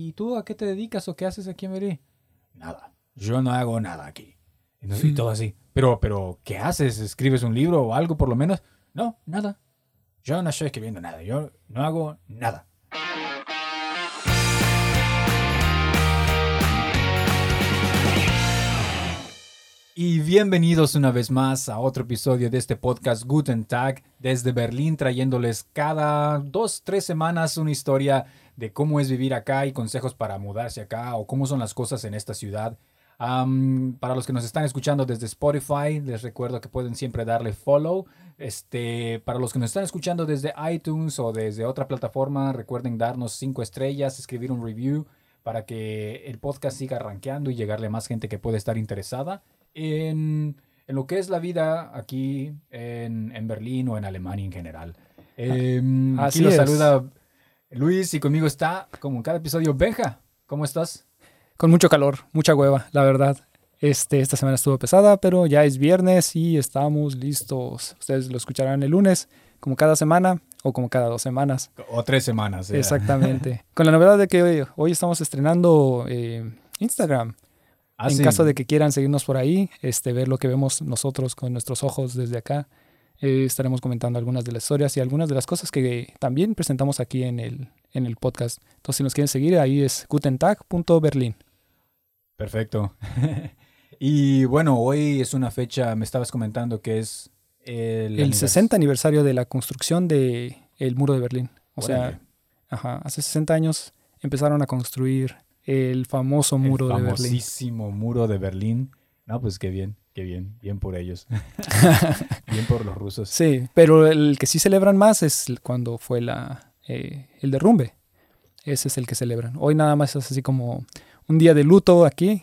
¿y tú a qué te dedicas o qué haces aquí en Berlín? Nada, yo no hago nada aquí. Y, no- y todo así. Pero, pero, ¿qué haces? ¿Escribes un libro o algo por lo menos? No, nada. Yo no estoy escribiendo nada, yo no hago nada. Y bienvenidos una vez más a otro episodio de este podcast Guten Tag desde Berlín, trayéndoles cada dos, tres semanas una historia de cómo es vivir acá y consejos para mudarse acá o cómo son las cosas en esta ciudad. Para los que nos están escuchando desde Spotify, les recuerdo que pueden siempre darle follow. Este, para los que nos están escuchando desde iTunes o desde otra plataforma, recuerden darnos cinco estrellas, escribir un review para que el podcast siga rankeando y llegarle a más gente que puede estar interesada en, en lo que es la vida aquí en, en Berlín o en Alemania en general. Em, aquí Así los saluda Luis y conmigo está, como en cada episodio, Benja. ¿Cómo estás? Con mucho calor, mucha hueva, la verdad. Este, esta semana estuvo pesada, pero ya es viernes y estamos listos. Ustedes lo escucharán el lunes, como cada semana o como cada dos semanas. O tres semanas. Exactamente. Con la novedad de que hoy, hoy estamos estrenando eh, Instagram. Ah, en sí. caso de que quieran seguirnos por ahí, este, ver lo que vemos nosotros con nuestros ojos desde acá, eh, estaremos comentando algunas de las historias y algunas de las cosas que también presentamos aquí en el, en el podcast. Entonces, si nos quieren seguir, ahí es gutentag.berlin. Perfecto. y bueno, hoy es una fecha, me estabas comentando que es el, El anivers- 60 aniversario de la construcción del el muro de Berlín. O sea, ajá, hace 60 años empezaron a construir el famoso el muro de Berlín. famosísimo muro de Berlín. No, pues qué bien, qué bien, bien por ellos. bien por los rusos. Sí, pero el que sí celebran más es cuando fue la, eh, el derrumbe. Ese es el que celebran. Hoy nada más es así como un día de luto aquí.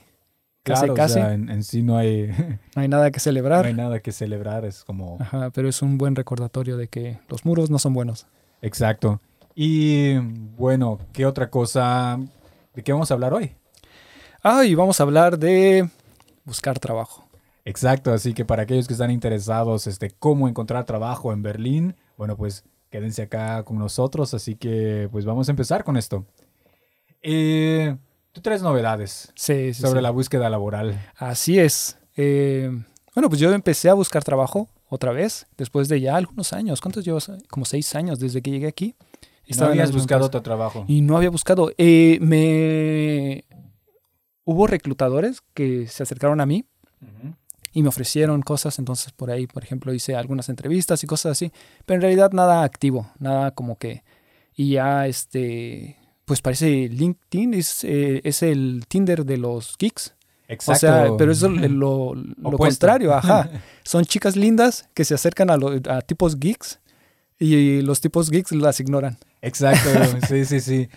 Casi, Claro, o casi. sea, en, en sí no hay, no hay nada que no celebrar. hay nada que celebrar, es como... Ajá, pero es un buen recordatorio de que los muros no son buenos. Exacto. Y bueno, ¿qué otra cosa? ¿De qué vamos a hablar hoy? Ah, y vamos a hablar de buscar trabajo. Exacto, así que para aquellos que están interesados, este, cómo encontrar trabajo en Berlín, bueno, pues quédense acá con nosotros, así que pues vamos a empezar con esto. Eh, tú traes novedades Sí, sí, sobre sí. la búsqueda laboral. Así es. Eh, bueno, pues yo empecé a buscar trabajo otra vez después de ya algunos años. ¿Cuántos llevas? Como seis años desde que llegué aquí. ¿Y no habías buscado otro trabajo? Y no había buscado. Eh, me... Hubo reclutadores que se acercaron a mí. Y me ofrecieron cosas. Entonces por ahí, por ejemplo, hice algunas entrevistas y cosas así. Pero en realidad nada activo, nada como que... Y ya este... Pues parece LinkedIn, es, eh, es el Tinder de los geeks. Exacto. O sea, pero eso es lo, contrario, ajá. Son chicas lindas que se acercan a, lo- a tipos geeks y los tipos geeks las ignoran. Exacto, sí, sí, sí.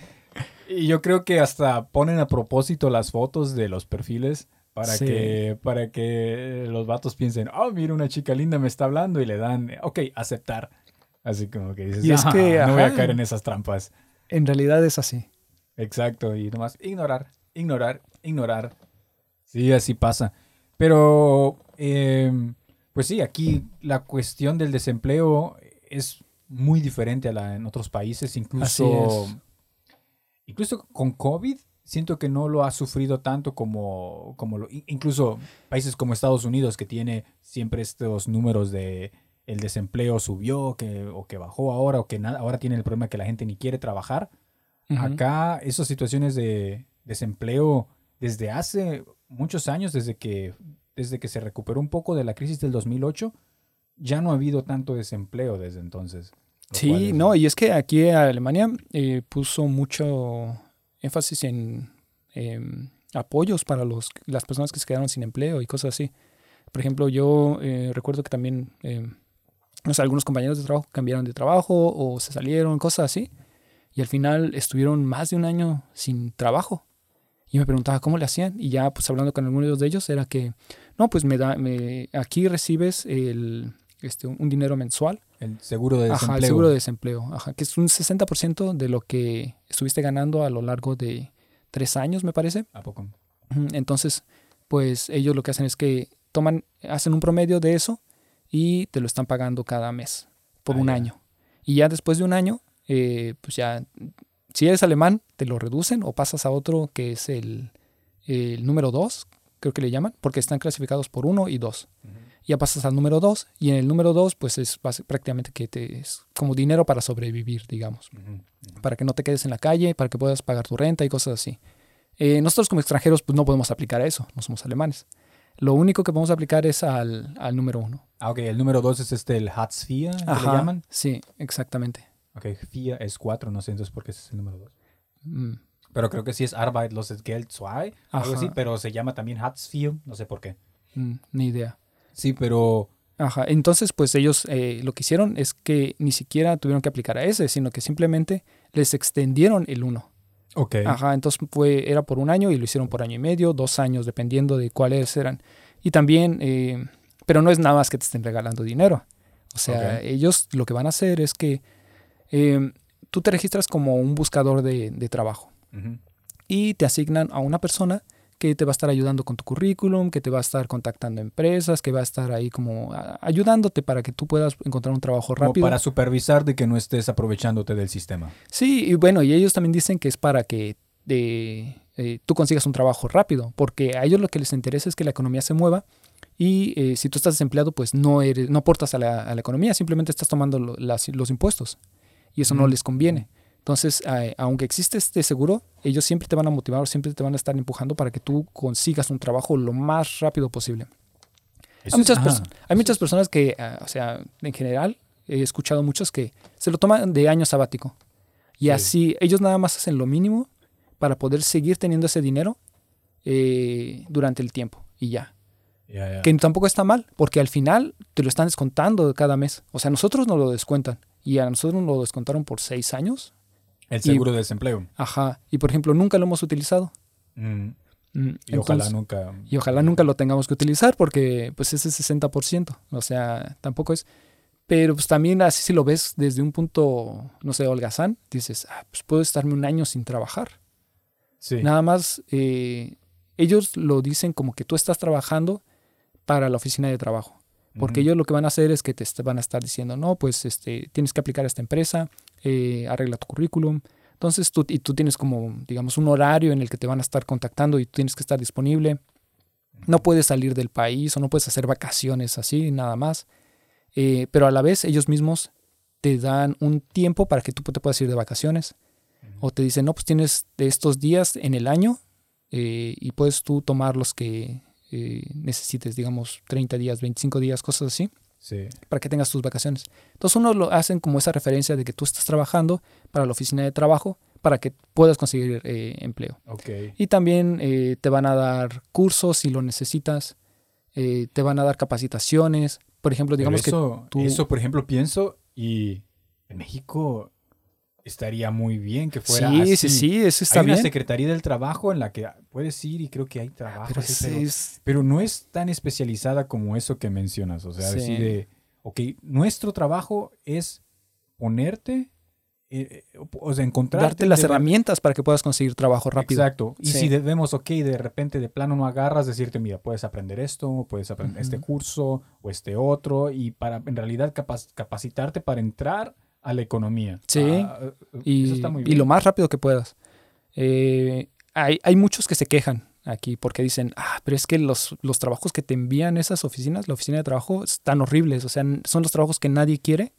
Y yo creo que hasta ponen a propósito las fotos de los perfiles para Sí. que para que los vatos piensen, oh, mira, una chica linda me está hablando y le dan, ok, aceptar. Así como que dices, Y es "Ah, que, no voy a caer en esas trampas. En realidad es así. Exacto, y nomás ignorar, ignorar, ignorar. Sí, así pasa. Pero, eh, pues sí, aquí la cuestión del desempleo es muy diferente a la en otros países, incluso, incluso con COVID. Siento que no lo ha sufrido tanto como, como lo, in- incluso países como Estados Unidos, que tiene siempre estos números de el desempleo subió que, o que bajó ahora, o que nada, ahora tiene el problema que la gente ni quiere trabajar. Ujú. Acá esas situaciones de desempleo desde hace muchos años, desde que, desde que se recuperó un poco de la crisis del 2008, ya no ha habido tanto desempleo desde entonces. Sí, es- no, y es que aquí Alemania eh, puso mucho énfasis en em, apoyos para los, las personas que se quedaron sin empleo y cosas así. Por ejemplo, yo eh, recuerdo que también sé, algunos compañeros de trabajo cambiaron de trabajo o se salieron, cosas así. Y al final estuvieron más de un año sin trabajo. Y me preguntaba cómo le hacían. Y ya, pues hablando con algunos de ellos, era que, no, pues me da, me, aquí recibes el, este, un dinero mensual El seguro de desempleo. Ajá, el seguro de desempleo, ajá, que es un 60% de lo que estuviste ganando a lo largo de tres años, me parece. ¿A poco? Entonces, pues ellos lo que hacen es que toman, hacen un promedio de eso y te lo están pagando cada mes por Ah, un ya. año. Y ya después de un año, eh, pues ya si eres alemán, te lo reducen o pasas a otro que es el, el número 2, creo que le llaman, porque están clasificados por 1 y 2. Ya pasas al número 2 y en el número 2 pues es prácticamente que te es como dinero para sobrevivir, digamos, para que no te quedes en la calle, para que puedas pagar tu renta y cosas así. Eh, nosotros como extranjeros pues no podemos aplicar a eso, no somos alemanes. Lo único que podemos aplicar es al, al número 1. Ah, ok, el número 2 es este, el Hartz IV, que le llaman. Sí, exactamente. Ok, FIA es 4, no sé entonces por qué es el número 2. Pero creo que sí es Arbeitslosengeld 2, algo así, pero se llama también Hartz IV, no sé por qué. Mm, ni idea. Sí, pero... Ajá, entonces pues ellos eh, lo que hicieron es que ni siquiera tuvieron que aplicar a ese, sino que simplemente les extendieron el 1. Ok. Ajá, entonces fue, era por un año y lo hicieron por año y medio, dos años, dependiendo de cuáles eran. Y también, eh, pero no es nada más que te estén regalando dinero. O sea, ellos lo que van a hacer es que eh, tú te registras como un buscador de, de trabajo y te asignan a una persona que te va a estar ayudando con tu currículum, que te va a estar contactando empresas, que va a estar ahí como ayudándote para que tú puedas encontrar un trabajo rápido. para supervisar de que no estés aprovechándote del sistema. Sí, y bueno, y ellos también dicen que es para que de, eh, tú consigas un trabajo rápido, porque a ellos lo que les interesa es que la economía se mueva y eh, si tú estás desempleado, pues no, eres, no aportas a la, a la economía, simplemente estás tomando los impuestos y eso no les conviene. Entonces, aunque existe este seguro, ellos siempre te van a motivar, siempre te van a estar empujando para que tú consigas un trabajo lo más rápido posible. hay muchas, hay muchas personas que, ah, o sea, en general, he escuchado muchos que se lo toman de año sabático. Y así, ellos nada más hacen lo mínimo para poder seguir teniendo ese dinero eh, durante el tiempo y ya. Que tampoco está mal, porque al final te lo están descontando cada mes. O sea, nosotros nos lo descuentan. Y a nosotros nos lo descontaron por seis años. El seguro de desempleo. Ajá. Y por ejemplo, nunca lo hemos utilizado. Mm. Mm, y ojalá nunca. Y ojalá nunca lo tengamos que utilizar porque pues ese 60%. O sea, tampoco es. Pero pues también así si lo ves desde un punto, no sé, holgazán, dices, ah, pues puedo estarme un año sin trabajar. Sí. Nada más, eh, ellos lo dicen como que tú estás trabajando para la oficina de trabajo. Porque ellos lo que van a hacer es que te van a estar diciendo, no, pues este, tienes que aplicar a esta empresa, eh, arregla tu currículum. Entonces tú, y tú tienes como, digamos, un horario en el que te van a estar contactando y tú tienes que estar disponible. No puedes salir del país o no puedes hacer vacaciones así, nada más. Eh, pero a la vez ellos mismos te dan un tiempo para que tú te puedas ir de vacaciones. O te dicen, no, pues tienes de estos días en el año eh, y puedes tú tomar los que necesites, digamos, 30 días, 25 días, cosas así para que tengas tus vacaciones. Entonces uno lo hacen como esa referencia de que tú estás trabajando para la oficina de trabajo para que puedas conseguir eh, empleo. Y también eh, te van a dar cursos si lo necesitas, eh, te van a dar capacitaciones. Por ejemplo, digamos que tú... Eso, por ejemplo, pienso y en México estaría muy bien que fuera sí, así. Sí, sí, eso está bien. Hay una Secretaría del Trabajo en la que puedes ir y creo que hay trabajo. Pero, no es tan especializada como eso que mencionas. O sea, decir de, ok, nuestro trabajo es ponerte, eh, eh, o sea, encontrarte. Darte las herramientas para que puedas conseguir trabajo rápido. Exacto. Y si vemos, ok, de repente de plano no agarras, decirte, mira, puedes aprender esto, puedes aprender este curso o este otro, y para en realidad capacitarte para entrar a la economía. Sí, ah, y, y, lo más rápido que puedas. Eh, hay, hay, muchos que se quejan aquí porque dicen, ah, pero es que los, los trabajos que te envían esas oficinas, la oficina de trabajo, están horribles, o sea, son los trabajos que nadie quiere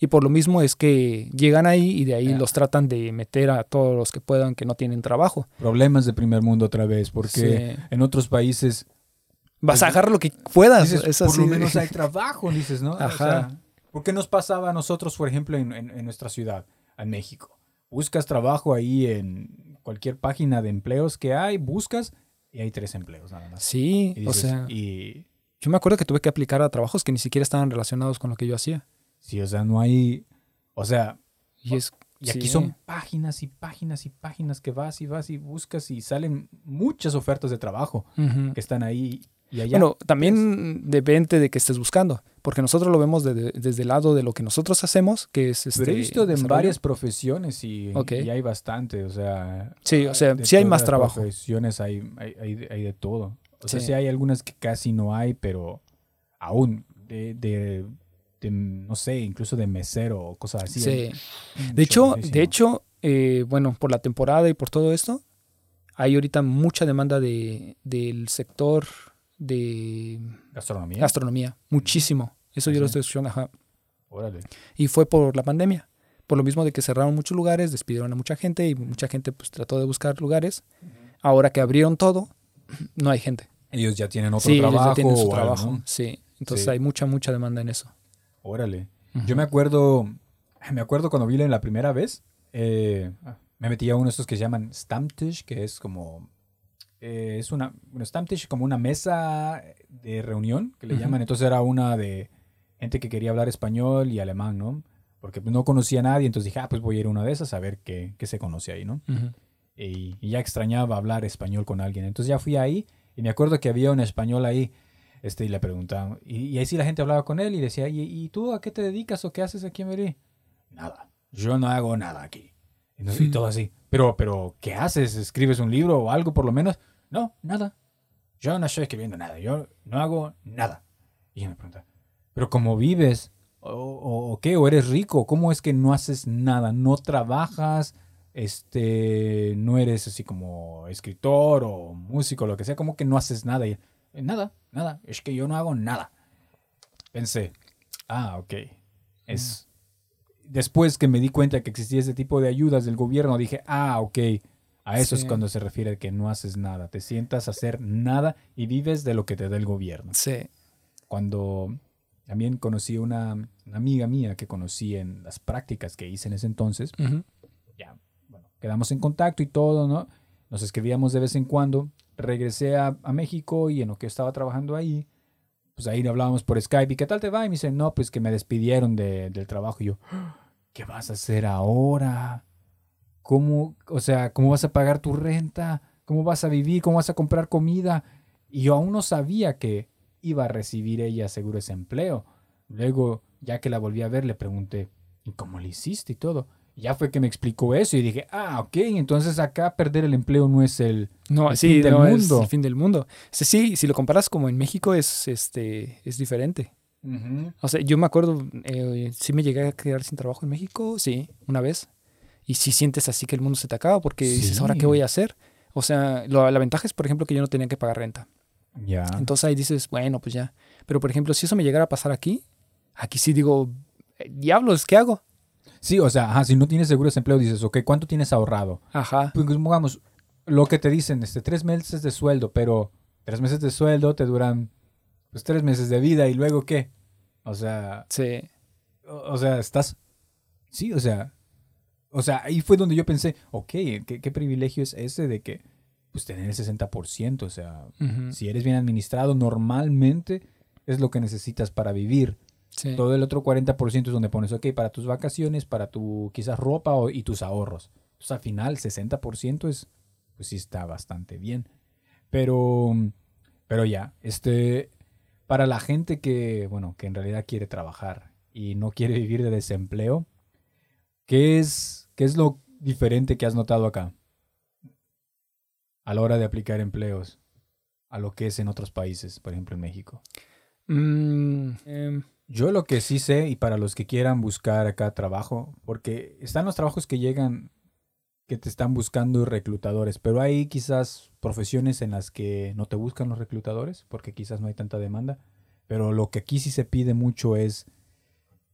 y por lo mismo es que llegan ahí y de ahí los tratan de meter a todos los que puedan que no tienen trabajo. Problemas de primer mundo otra vez, porque en otros países... Vas a pues, agarrar lo que puedas. es por lo menos hay trabajo, dices, ¿no? Ajá. ¿Por qué nos pasaba a nosotros, por ejemplo, en, nuestra ciudad, en México? Buscas trabajo ahí en cualquier página de empleos que hay, buscas y hay tres empleos nada más. Sí, o sea. Y, yo me acuerdo que tuve que aplicar a trabajos que ni siquiera estaban relacionados con lo que yo hacía. Sí, o sea, no hay. O sea. Y, es, y aquí son páginas y páginas y páginas que vas y vas y buscas y salen muchas ofertas de trabajo que están ahí bueno, también depende de qué estés buscando, porque nosotros lo vemos desde el lado de lo que nosotros hacemos, que es este. Pero he visto de varias profesiones y, hay bastante, o sea. Sí, o sea, sí hay más trabajo. profesiones hay, hay, de todo. O sea, sí. hay algunas que casi no hay, pero aún de, de, no sé, incluso de mesero o cosas así. Sí. De hecho, de hecho, eh, bueno, por la temporada y por todo esto, hay ahorita mucha demanda de, del sector de Gastronomía. gastronomía. Muchísimo. Eso ¿Ah, yo lo estoy escuchando, ajá. Órale. Y fue por la pandemia. Por lo mismo de que cerraron muchos lugares, despidieron a mucha gente y mucha gente pues trató de buscar lugares. Ahora que abrieron todo, no hay gente. Ellos ya tienen otro sí, ellos trabajo. ya tienen su algo, trabajo. ¿no? Sí. Entonces Sí. hay mucha, mucha demanda en eso. Órale. Yo me acuerdo, me acuerdo cuando vi la primera vez, eh, me metí a uno de estos que se llaman Stammtisch, que es como, eh, es una, bueno, Stammtisch como una mesa de reunión, que le llaman. Entonces era una de gente que quería hablar español y alemán, ¿no? Porque no conocía a nadie, entonces dije, ah, pues voy a ir a una de esas a ver qué, qué se conoce ahí, ¿no? Y, y ya extrañaba hablar español con alguien. Entonces ya fui ahí y me acuerdo que había un español ahí este, y le preguntaban. Y, y ahí sí la gente hablaba con él y decía, ¿y, y tú a qué te dedicas o qué haces aquí en Madrid? Nada, yo no hago nada aquí. Y, no- y todo así. Pero, pero, ¿qué haces? ¿Escribes un libro o algo por lo menos? No, nada. Yo no estoy escribiendo nada, yo no hago nada. Y me pregunta, ¿pero cómo vives? ¿O, qué? ¿O eres rico? ¿Cómo es que no haces nada? ¿No trabajas? este, no eres así como escritor o músico, lo que sea, como que no haces nada. Y, "Eh, nada, nada, es que yo no hago nada. Pensé, ah, ok. Es, Después que me di cuenta que existía ese tipo de ayudas del gobierno, dije, ah, ok. A eso es cuando se refiere que no haces nada. Te sientas a hacer nada y vives de lo que te da el gobierno. Sí. Cuando también conocí una, una amiga mía que conocí en las prácticas que hice en ese entonces, ya, bueno, quedamos en contacto y todo, ¿no? Nos escribíamos de vez en cuando. Regresé a, a México y en lo que estaba trabajando ahí, pues ahí hablábamos por Skype. ¿Y qué tal te va? Y me dice, no, pues que me despidieron de- del trabajo. Y yo, ¿qué vas a hacer ahora? ¿Cómo, o sea, cómo vas a pagar tu renta? ¿Cómo vas a vivir? ¿Cómo vas a comprar comida? Y yo aún no sabía que iba a recibir ella seguro ese empleo. Luego, ya que la volví a ver, le pregunté, ¿y cómo le hiciste y todo? Y ya fue que me explicó eso y dije, ah, ok, entonces acá perder el empleo no es el... No, El sí, fin del no, es mundo. el fin del mundo. Sí, sí, si lo comparas como en México es, este, es diferente. O sea, yo me acuerdo, eh, sí me llegué a quedar sin trabajo en México, sí, una vez. Y sí sientes así que el mundo se te acaba porque dices, Sí. ¿ahora qué voy a hacer? O sea, lo- la ventaja es, por ejemplo, que yo no tenía que pagar renta. Ya. Entonces ahí dices, bueno, pues ya. Pero, por ejemplo, si eso me llegara a pasar aquí, aquí sí digo, "Eh, diablos, ¿qué hago? Sí, o sea, ajá, si no tienes seguro de empleo, dices, ok, ¿cuánto tienes ahorrado? Ajá. Pues digamos, lo que te dicen, este, tres meses de sueldo, pero tres meses de sueldo te duran, pues, tres meses de vida y luego qué? O sea, Sí. o, o sea, estás, sí, o sea, o sea, ahí fue donde yo pensé, ok, ¿qué, qué privilegio es ese de que, pues, tener el 60%, o sea, si eres bien administrado, normalmente es lo que necesitas para vivir. Sí. Todo el otro 40% es donde pones, ok, para tus vacaciones, para tu quizás ropa o- y tus ahorros. Entonces al final 60% es, pues sí está bastante bien. Pero, pero ya, este, para la gente que, bueno, que en realidad quiere trabajar y no quiere vivir de desempleo, ¿qué es, qué es lo diferente que has notado acá? A la hora de aplicar empleos, a lo que es en otros países, por ejemplo en México. Mm, em, Yo lo que sí sé, y para los que quieran buscar acá trabajo, porque están los trabajos que llegan, que te están buscando reclutadores, pero hay quizás profesiones en las que no te buscan los reclutadores, porque quizás no hay tanta demanda. Pero lo que aquí sí se pide mucho es,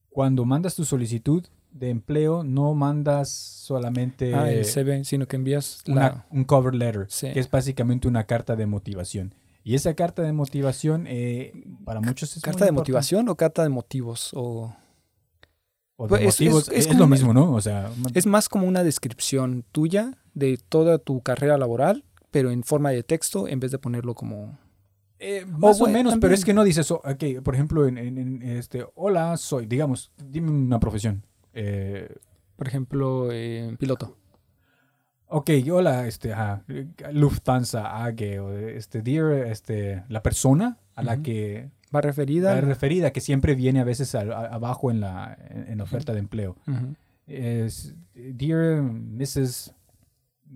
cuando mandas tu solicitud de empleo, no mandas solamente ah, el CV, sino que envías una- un cover letter, Sí. que es básicamente una carta de motivación. Y esa carta de motivación, eh, para muchos es ¿Carta muy de importante. motivación o carta de motivos? O... O de Pues es- motivos, es- es es, lo mismo, ¿no? O sea, Es más como una descripción tuya de toda tu carrera laboral, pero en forma de texto en vez de ponerlo como... eh, más o bueno, menos, pero es que no dices, oh, ok, por ejemplo, en, en- en este, hola, soy, digamos, dime una profesión. Eh, Por ejemplo, eh, piloto. ok, hola, este, ajá, Lufthansa AG, o este, dear, este, la persona a la que Va referida. la referida, que siempre viene a veces a- abajo en la, en, oferta de empleo. Es Dear Mrs.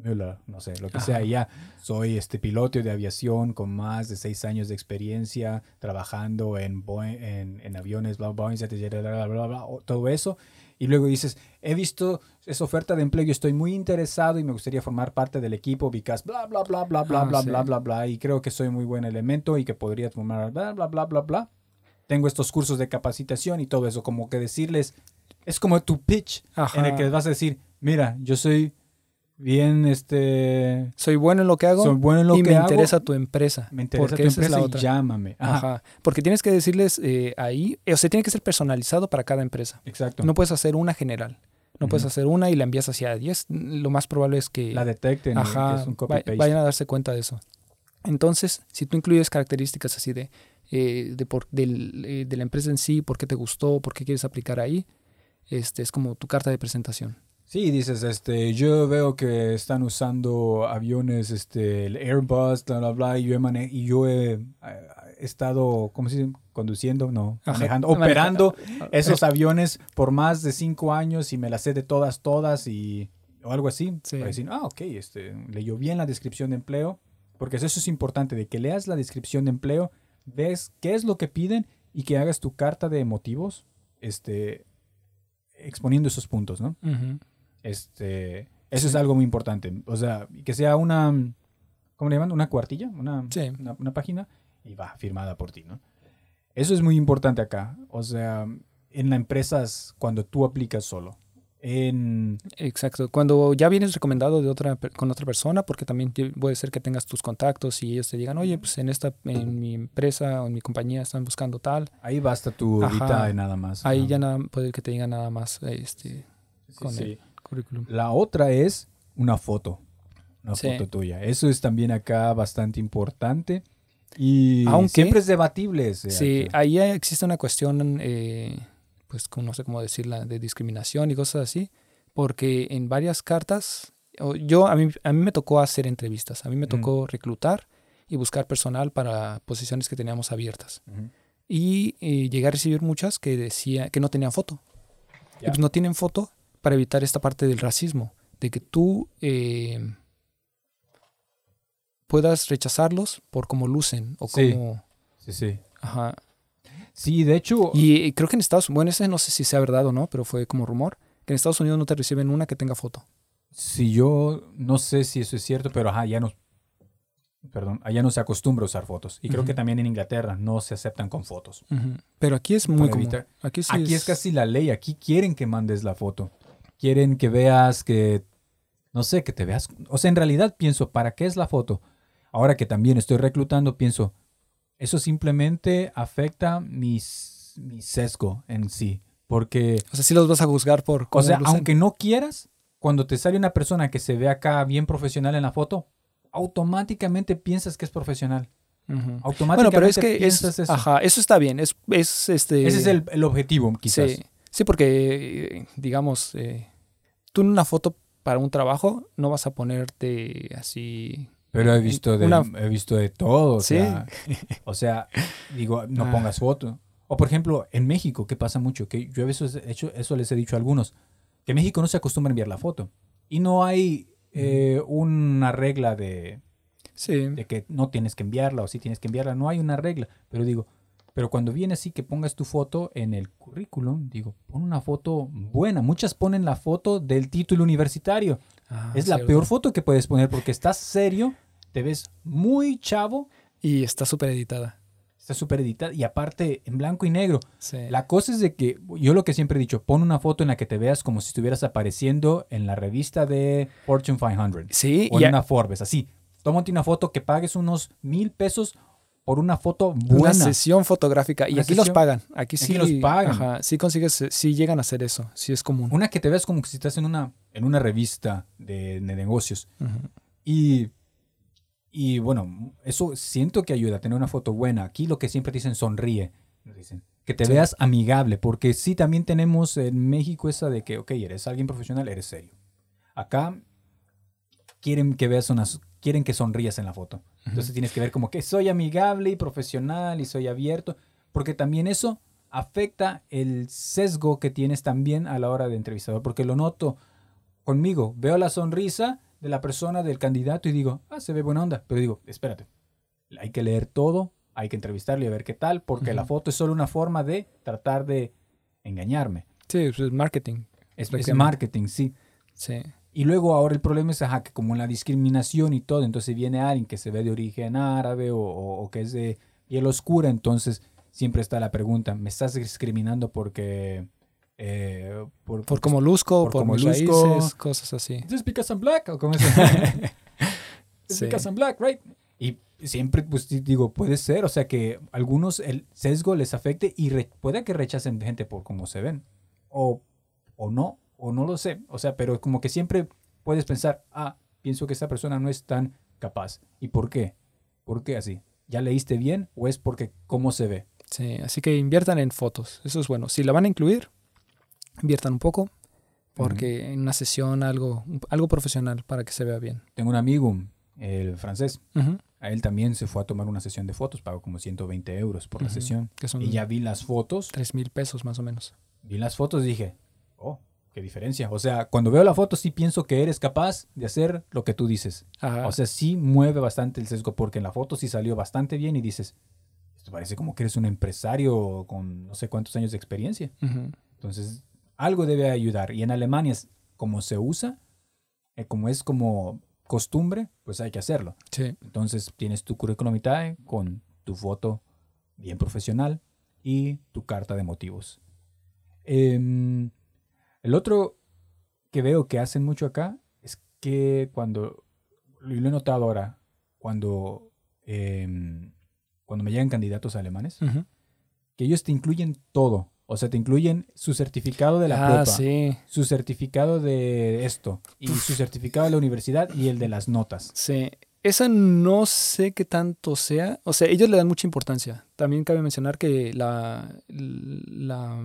Müller, no sé, lo que Ajá. sea, ya soy este piloto de aviación con más de seis años de experiencia trabajando en, en, en aviones, bla, bla, bla, bla, bla, bla, bla, todo eso. Y luego dices, he visto esa oferta de empleo y estoy muy interesado y me gustaría formar parte del equipo because bla, bla, bla, bla, bla, Ah, bla, sí. bla, bla, bla. Y creo que soy muy buen elemento y que podría formar bla, bla, bla, bla, bla. Tengo estos cursos de capacitación y todo eso. Como que decirles, es como tu pitch Ajá. en el que vas a decir, mira, yo soy bien, este, Soy bueno en lo que hago soy bueno en lo y que me hago. interesa tu empresa. me interesa porque tu esa es empresa la y otra. llámame. Ajá, Ajá. Porque tienes que decirles eh, ahí, o sea, tiene que ser personalizado para cada empresa. exacto. No puedes hacer una general. No puedes hacer una y la envías hacia 10. Lo más probable es que la detecten, ajá, que es un va- copy-paste. vayan a darse cuenta de eso. Entonces, si tú incluyes características así de, eh, de, por- del, eh, de la empresa en sí, por qué te gustó, por qué quieres aplicar ahí, este es como tu carta de presentación. Sí, dices, este, yo veo que están usando aviones, este, el Airbus, bla, bla, bla, y yo he, mane- y yo he eh, estado, ¿cómo se dice? Conduciendo, no, Ajá. manejando, Maneja- operando esos aviones por más de cinco años y me las sé de todas, todas y o algo así. Sí. Para decir, ah, ok, este, leyó bien la descripción de empleo, porque eso es importante, de que leas la descripción de empleo, ves qué es lo que piden y que hagas tu carta de motivos, este, exponiendo esos puntos, ¿no? Ujú. Este, eso es algo muy importante. O sea, que sea una, ¿cómo le llaman? Una cuartilla, una, Sí. una, una página y va firmada por ti, ¿no? Eso es muy importante acá. O sea, en las empresas cuando tú aplicas solo. En, Exacto. Cuando ya vienes recomendado de otra con otra persona, porque también puede ser que tengas tus contactos y ellos te digan, oye, pues en esta, en mi empresa o en mi compañía están buscando tal. ahí basta tu y nada más. Ahí ¿no? ya nada, puede que te digan nada más este Sí, con sí. el La otra es una foto. Una Sí. foto tuya. Eso es también acá bastante importante. Y Aunque- siempre es debatible. ese Sí, ahí existe una cuestión, eh, pues no sé cómo decirla, de discriminación y cosas así, porque en varias cartas, yo a mí, a mí me tocó hacer entrevistas, a mí me tocó reclutar y buscar personal para posiciones que teníamos abiertas. Ujú. Y eh, llegué a recibir muchas que decía que no tenían foto. Y Ya. pues no tienen foto para evitar esta parte del racismo, de que tú eh, puedas rechazarlos por cómo lucen o Sí. cómo... Sí, sí. Ajá. Sí, de hecho, Y creo que en Estados Unidos, bueno, ese no sé si sea verdad o no, pero fue como rumor, que en Estados Unidos no te reciben una que tenga foto. si yo no sé si eso es cierto, pero ajá, ya no, perdón, allá no se acostumbra a usar fotos. Y creo que también en Inglaterra no se aceptan con fotos. Pero aquí es muy común. Aquí sí Aquí es casi la ley, aquí quieren que mandes la foto. Quieren que veas que, no sé, que te veas. O sea, en realidad pienso, ¿para qué es la foto? Ahora que también estoy reclutando, pienso, eso simplemente afecta mi, s- mi sesgo en sí. Porque O sea, sí los vas a juzgar por O sea, lucen. aunque no quieras, cuando te sale una persona que se ve acá bien profesional en la foto, automáticamente piensas que es profesional. Ujú. Automáticamente Bueno, pero es que es, eso. ajá, eso está bien. Es, es este. Ese es el, el objetivo, quizás. Sí, sí, porque eh, digamos, eh, tú en una foto para un trabajo no vas a ponerte así. Pero he visto de, Una- he visto de todo. O Sí. sea, o sea, digo, no Ah. pongas foto. O por ejemplo, en México, ¿qué pasa mucho? Que yo a veces he hecho, eso les he dicho a algunos, que en México no se acostumbra a enviar la foto. Y no hay eh, una regla de, Sí. de que no tienes que enviarla o sí tienes que enviarla. No hay una regla. Pero digo, pero cuando viene así que pongas tu foto en el currículum, digo, pon una foto buena. Muchas ponen la foto del título universitario. Ah, es la peor foto que puedes poner porque estás serio, te ves muy chavo, Y está súper editada. está súper editada y aparte en blanco y negro. Sí. La cosa es de que yo lo que siempre he dicho, pon una foto en la que te veas como si estuvieras apareciendo en la revista de Fortune 500 Sí, o y en a- una Forbes, así. Tómate una foto que pagues unos mil pesos por una foto una buena. sesión fotográfica. Y Una aquí los sesión- pagan. Aquí sí. los pagan. Ajá, sí consigues, sí llegan a hacer eso. Sí es común. Una que te veas como si estás en una, en una revista de, de negocios. Ujú. Y, y bueno, eso siento que ayuda a tener una foto buena. Aquí lo que siempre dicen, sonríe. dicen. Que te Sí. veas amigable, porque sí también tenemos en México esa de que, ok, eres alguien profesional, eres serio. Acá quieren que veas unas, quieren que sonrías en la foto. Entonces tienes que ver como que soy amigable y profesional y soy abierto, porque también eso afecta el sesgo que tienes también a la hora de entrevistador, porque lo noto conmigo, veo la sonrisa de la persona, del candidato y digo, ah, se ve buena onda, pero digo, espérate, hay que leer todo, hay que entrevistarle y a ver qué tal, porque la foto es solo una forma de tratar de engañarme. Sí, es marketing. Es, marketing, sí. Sí. Y luego ahora el problema es ajá, que como la discriminación y todo, entonces viene alguien que se ve de origen árabe o, o- o que es de piel oscura, entonces siempre está la pregunta, ¿me estás discriminando porque... eh, por, Por cómo luzco, por por, cómo mis luzco. raíces, cosas así. Just because I'm black, o cómo es? Sí. because I'm black, right? Y siempre, pues di- digo, puede ser, o sea que algunos el sesgo les afecte y re- puede que rechacen gente por cómo se ven. O, o no, o no lo sé. O sea, pero como que siempre puedes pensar, ah, pienso que esta persona no es tan capaz. ¿Y por qué? ¿Por qué así? ¿Ya leíste bien o es porque cómo se ve? Sí, así que inviertan en fotos. Eso es bueno. Si la van a incluir, inviertan un poco, porque en una sesión algo, algo profesional para que se vea bien. Tengo un amigo, el francés, a él también se fue a tomar una sesión de fotos, pagó como 120 euros por la sesión. Que son Y ya vi las fotos, tres mil pesos más o menos. vi las fotos y dije, oh, qué diferencia. O sea, cuando veo la foto sí pienso que eres capaz de hacer lo que tú dices. Ajá. O sea, sí mueve bastante el sesgo porque en la foto sí salió bastante bien y dices, esto parece como que eres un empresario con no sé cuántos años de experiencia. Entonces, algo debe ayudar. Y en Alemania, como se usa, eh, como es como costumbre, pues hay que hacerlo. Sí. Entonces, tienes tu currículum vitae con tu foto bien profesional y tu carta de motivos. Em, el otro que veo que hacen mucho acá es que cuando, y lo he notado ahora, cuando, em, cuando me llegan candidatos alemanes, que ellos te incluyen todo. O sea, te incluyen su certificado de la ah, prepa, sí. su certificado de esto, y su certificado de la universidad y el de las notas. Sí. Esa no sé qué tanto sea. O sea, ellos le dan mucha importancia. También cabe mencionar que la, la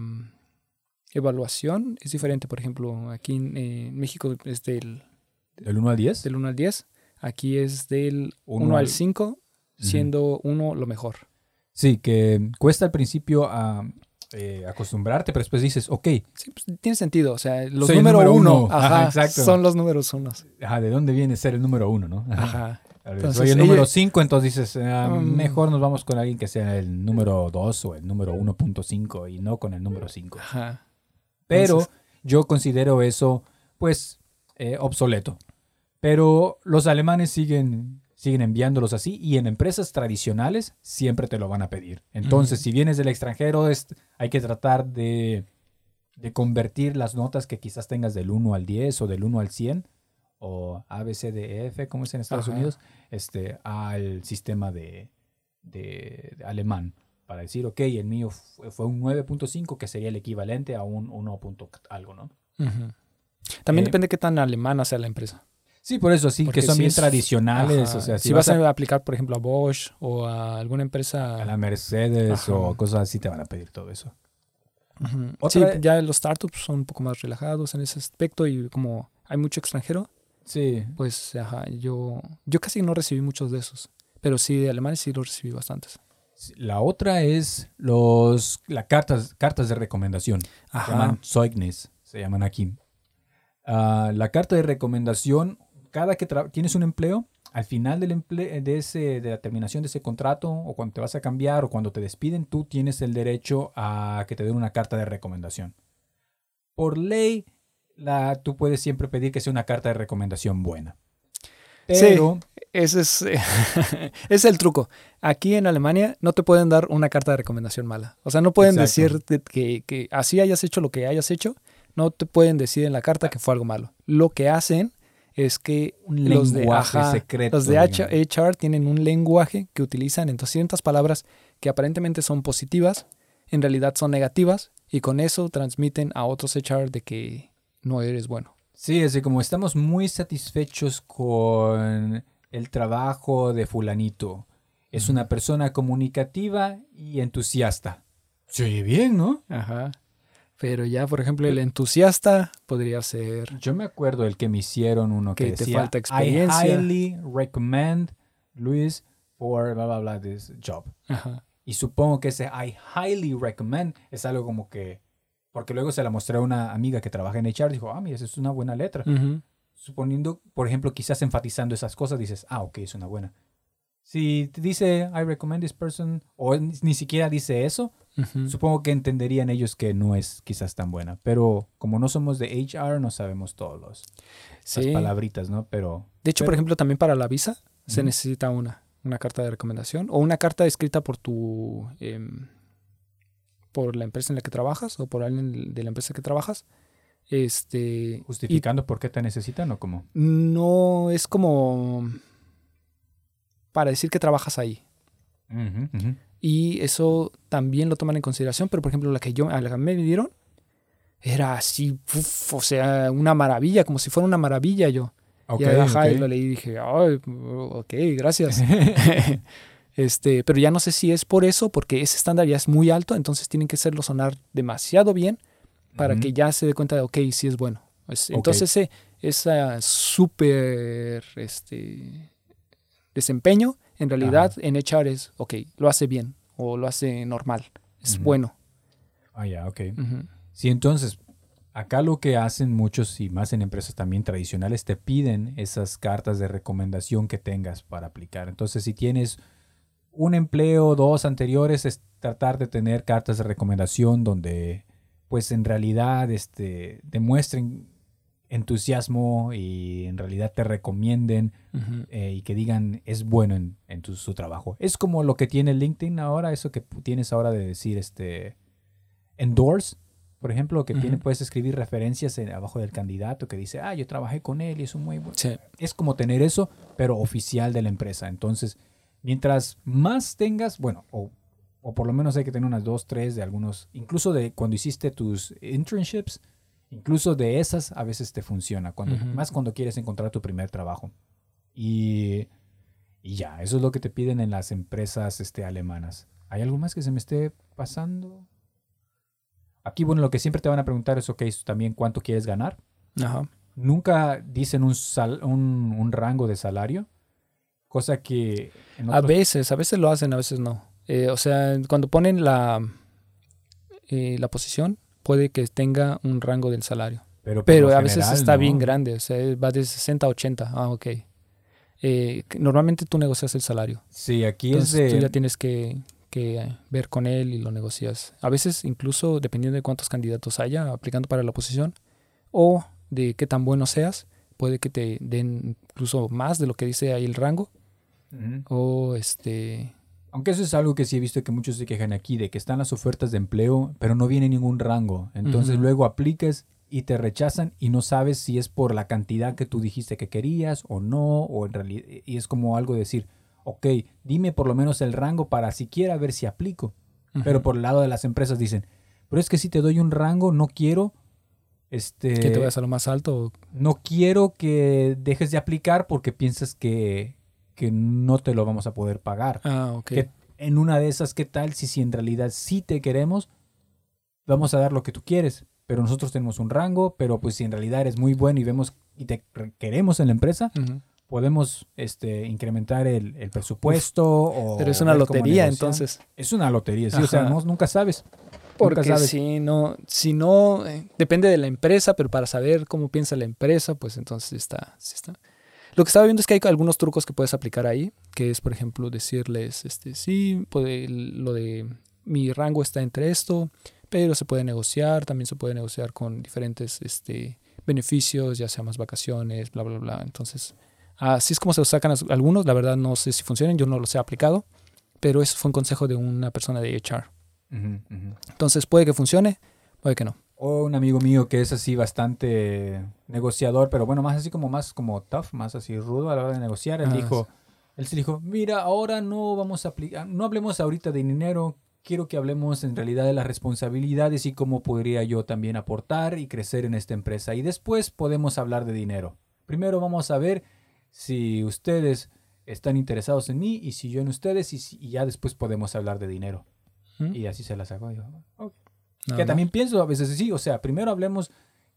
evaluación es diferente. Por ejemplo, aquí en, eh, en México es del, ¿Del 1 al 10? del 1 al 10. Aquí es del Uno 1 al al- 5, siendo 1 lo mejor. Sí, que cuesta al principio a, eh, acostumbrarte, pero después dices, ok, Sí, pues, tiene sentido. O sea, los Soy número número uno, uno. Ajá, ajá, son los números unos. ajá, ¿de dónde viene ser el número uno, no? Ajá. A ver, Entonces, soy el ella- número 5, entonces dices, ah, Mm. mejor nos vamos con alguien que sea el número 2 o el número 1.5 y no con el número 5. Ajá. Pero Entonces- yo considero eso, pues, eh, obsoleto. Pero los alemanes siguen, siguen enviándolos así y en empresas tradicionales siempre te lo van a pedir. Entonces, si vienes del extranjero, es- hay que tratar de, de convertir las notas que quizás tengas del 1 al 10 o del 1 al 100 o A, B, C, D, E, como es en Estados Ajá. Unidos, este, al sistema de, de- de alemán. Para decir, ok, el mío fue, un 9.5, que sería el equivalente a un 1. punto algo, ¿no? También Eh, depende qué tan alemana sea la empresa. Sí, por eso, sí, Porque que son si bien es- tradicionales. Ajá. O sea, si, si, vas, vas, a, a aplicar, por ejemplo, a Bosch o a alguna empresa. a la Mercedes Ajá. o cosas así, te van a pedir todo eso. Otra- Sí, ya los startups son un poco más relajados en ese aspecto y como hay mucho extranjero, Sí, pues ajá, yo, yo casi no recibí muchos de esos. Pero sí, de alemanes sí los recibí bastantes. La otra es los las cartas, cartas de recomendación. Se llaman Zeugnis, se llaman aquí. Ah, la carta de recomendación, cada que tienes un empleo, al final del de, ese, de la terminación de ese contrato, o cuando te vas a cambiar, o cuando te despiden, tú tienes el derecho a que te den una carta de recomendación. Por ley, la, tú puedes siempre pedir que sea una carta de recomendación buena. Sí. Pero, Ese es, ese es el truco. Aquí en Alemania no te pueden dar una carta de recomendación mala. O sea, no pueden Exacto. decir que, que así hayas hecho lo que hayas hecho. No te pueden decir en la carta que fue algo malo. Lo que hacen es que un los de, ajá, secreto. los de digamos. HR tienen un lenguaje que utilizan en 200 palabras que aparentemente son positivas, en realidad son negativas, y con eso transmiten a otros HR de que no eres bueno. Sí, así como estamos muy satisfechos con el trabajo de fulanito. Es una persona comunicativa y entusiasta. Sí, bien, ¿no? Ajá. Pero ya, por ejemplo, el entusiasta podría ser Yo me acuerdo el que me hicieron uno que, Que te decía, falta experiencia". I highly recommend Luis for bla bla bla this job. Ajá. Y supongo que ese I highly recommend es algo como que porque luego se la mostré a una amiga que trabaja en HR y dijo, "Ah, mira, esa es una buena letra." Suponiendo, por ejemplo, quizás enfatizando esas cosas, dices, ah, ok, es una buena. Si te dice, I recommend this person, o ni, siquiera dice eso, supongo que entenderían ellos que no es quizás tan buena. Pero como no somos de HR, no sabemos todos los las palabritas, ¿no? Pero De hecho, por ejemplo, también para la visa se necesita una, una carta de recomendación o una carta escrita por tu em, por la empresa en la que trabajas o por alguien de la empresa que trabajas. Este y justificando por qué te necesitan o cómo. no es como para decir que trabajas ahí. Ujú, ujú. Y eso también lo toman en consideración, pero por ejemplo la que yo a la que me dieron era así, uf, o sea, una maravilla, como si fuera una maravilla yo. Ok, y ajá, y ok. lo leí y dije, ay, ok, gracias. este, pero ya no sé si es por eso, porque ese estándar ya es muy alto, entonces tienen que hacerlo sonar demasiado bien para que ya se dé cuenta de, ok, sí es bueno. Es-. Entonces ese esa súper este, desempeño, en realidad en HR es, ok, lo hace bien o lo hace normal, es bueno. Ah, ya, ok. Ujú. Sí, entonces, acá lo que hacen muchos y más en empresas también tradicionales, te piden esas cartas de recomendación que tengas para aplicar. Entonces, si tienes un empleo, dos anteriores, es tratar de tener cartas de recomendación donde, pues, en realidad, este, demuestren entusiasmo y en realidad te recomienden eh, y que digan es bueno en, en tu- su trabajo. Es como lo que tiene LinkedIn ahora, eso que tienes ahora de decir este endorse, por ejemplo, que tiene, puedes escribir referencias en- abajo del candidato que dice, ah, yo trabajé con él y es un muy bueno. Sí. Es como tener eso, pero oficial de la empresa. Entonces, mientras más tengas, bueno, o, o por lo menos hay que tener unas dos, tres de algunos, incluso de cuando hiciste tus internships, incluso de esas a veces te funciona, cuando, más cuando quieres encontrar tu primer trabajo. Y, y ya, eso es lo que te piden en las empresas este, alemanas. ¿Hay algo más que se me esté pasando? Aquí, bueno, lo que siempre te van a preguntar es, ok, también cuánto quieres ganar. Ajá. Nunca dicen un, sal- un, un rango de salario, cosa que... A veces, a veces lo hacen, a veces no. Eh, o sea, cuando ponen la, eh, la posición, puede que tenga un rango del salario. pero, Pero a veces está ¿no? bien grande, o sea, va de 60 a 80. Ah, ok. Eh, normalmente tú negocias el salario. Sí, aquí Entonces es tú de... ya tienes que, que, ver con él y lo negocias. A veces incluso dependiendo de cuántos candidatos haya aplicando para la posición o de qué tan bueno seas, puede que te den incluso más de lo que dice ahí el rango O este... Aunque eso es algo que sí he visto que muchos se quejan aquí, de que están las ofertas de empleo, pero no viene ningún rango. Entonces luego aplicas y te rechazan y no sabes si es por la cantidad que tú dijiste que querías o no, o en realidad, y es como algo decir, ok, dime por lo menos el rango para siquiera ver si aplico. Pero por el lado de las empresas dicen, pero es que si te doy un rango, no quiero, este, que te vayas a lo más alto. no quiero que dejes de aplicar porque piensas que, que no te lo vamos a poder pagar. Ah, ok. Que en una de esas, ¿qué tal si, si en realidad sí te queremos? Vamos a dar lo que tú quieres, pero nosotros tenemos un rango, pero pues si en realidad eres muy bueno y vemos y te re- queremos en la empresa, podemos este, incrementar el, el presupuesto o Pero es una lotería, entonces. Es una lotería, sí, o sea, no- nunca sabes. Porque nunca sabes. si no, si no, eh, depende de la empresa, pero para saber cómo piensa la empresa, pues entonces está, sí está. Lo que estaba viendo es que hay algunos trucos que puedes aplicar ahí, que es, por ejemplo, decirles, este, sí, puede- lo de mi rango está entre esto, pero se puede negociar, también se puede negociar con diferentes, este, beneficios, ya sea más vacaciones, bla, bla, bla. Entonces, así es como se los sacan algunos. La verdad no sé si funcionan, yo no los he aplicado, pero eso fue un consejo de una persona de HR. Entonces puede que funcione, puede que no. O un amigo mío que es así bastante negociador, pero bueno, más así como más como tough, más así rudo a la hora de negociar. Él Ah, dijo, él se dijo, mira, ahora no vamos a aplicar, no hablemos ahorita de dinero, quiero que hablemos en realidad de las responsabilidades y cómo podría yo también aportar y crecer en esta empresa. Y después podemos hablar de dinero. Primero vamos a ver si ustedes están interesados en mí y si yo en ustedes y, si- y ya después podemos hablar de dinero. ¿Mm? Y así se la sacó. y yo. Nada Que también pienso a veces sí, o sea, primero hablemos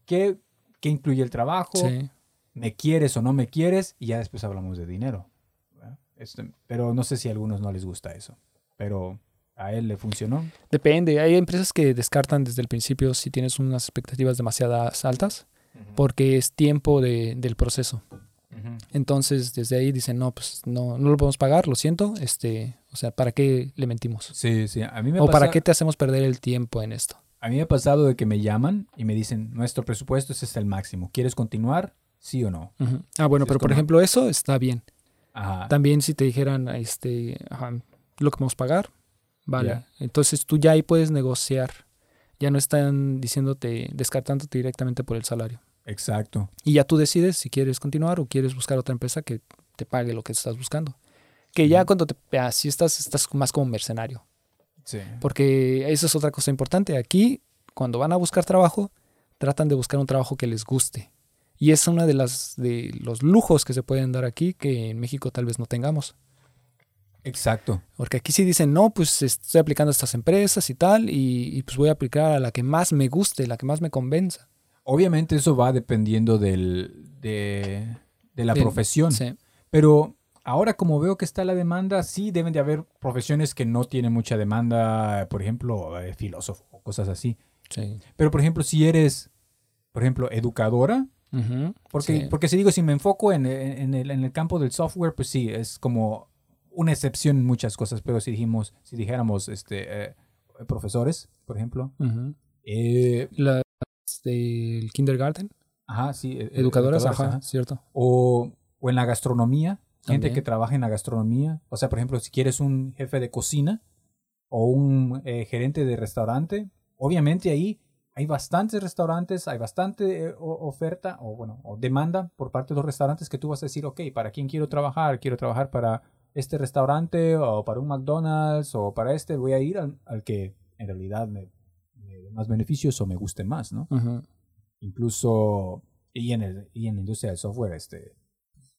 qué, qué incluye el trabajo, Sí. me quieres o no me quieres, y ya después hablamos de dinero. Este, pero no sé si a algunos no les gusta eso. Pero a él le funcionó. Depende, hay empresas que descartan desde el principio si tienes unas expectativas demasiadas altas, porque es tiempo de- del proceso. Entonces, desde ahí dicen, no, pues no, no lo podemos pagar, lo siento. Este, o sea, ¿para qué le mentimos? Sí, sí. A mí me ¿O para qué te hacemos perder el tiempo en esto? A mí me ha pasado de que me llaman y me dicen, nuestro presupuesto es el máximo. ¿Quieres continuar? ¿Sí o no? Ah, bueno, pero por como- ejemplo, eso está bien. Ajá. También si te dijeran, este, ajá, lo que vamos a pagar, vale. Entonces tú ya ahí puedes negociar. Ya no están diciéndote, descartándote directamente por el salario. Exacto. Y ya tú decides si quieres continuar o quieres buscar otra empresa que te pague lo que estás buscando. Que ya cuando te así estás, estás más como mercenario. Sí. Porque eso es otra cosa importante. Aquí, cuando van a buscar trabajo, tratan de buscar un trabajo que les guste. Y es uno de las de los lujos que se pueden dar aquí que en México tal vez no tengamos. Exacto. Porque aquí sí dicen, no, pues estoy aplicando a estas empresas y tal, y, y, pues voy a aplicar a la que más me guste, la que más me convenza. Obviamente eso va dependiendo del, de, de la profesión. Sí. Pero ahora como veo que está la demanda, sí deben de haber profesiones que no tienen mucha demanda, por ejemplo, eh, filósofo o cosas así. Sí. Pero por ejemplo, si eres, por ejemplo, educadora, porque, sí. porque si digo, si me enfoco en, en el, en el campo del software, pues sí, es como una excepción en muchas cosas, pero si dijimos, si dijéramos este, eh, profesores, por ejemplo, eh, Las del kindergarten, ajá, sí, eh, educadoras, ajá, ajá. cierto. O, o en la gastronomía, gente También. que trabaja en la gastronomía. O sea, por ejemplo, si quieres un jefe de cocina o un eh, gerente de restaurante, obviamente ahí hay bastantes restaurantes, hay bastante eh, oferta o bueno, o demanda por parte de los restaurantes que tú vas a decir, ok, ¿para quién quiero trabajar? Quiero trabajar para este restaurante o para un McDonald's o para este, voy a ir al, al que en realidad me, más beneficios o me guste más, ¿no? Incluso y en el y en la industria del software este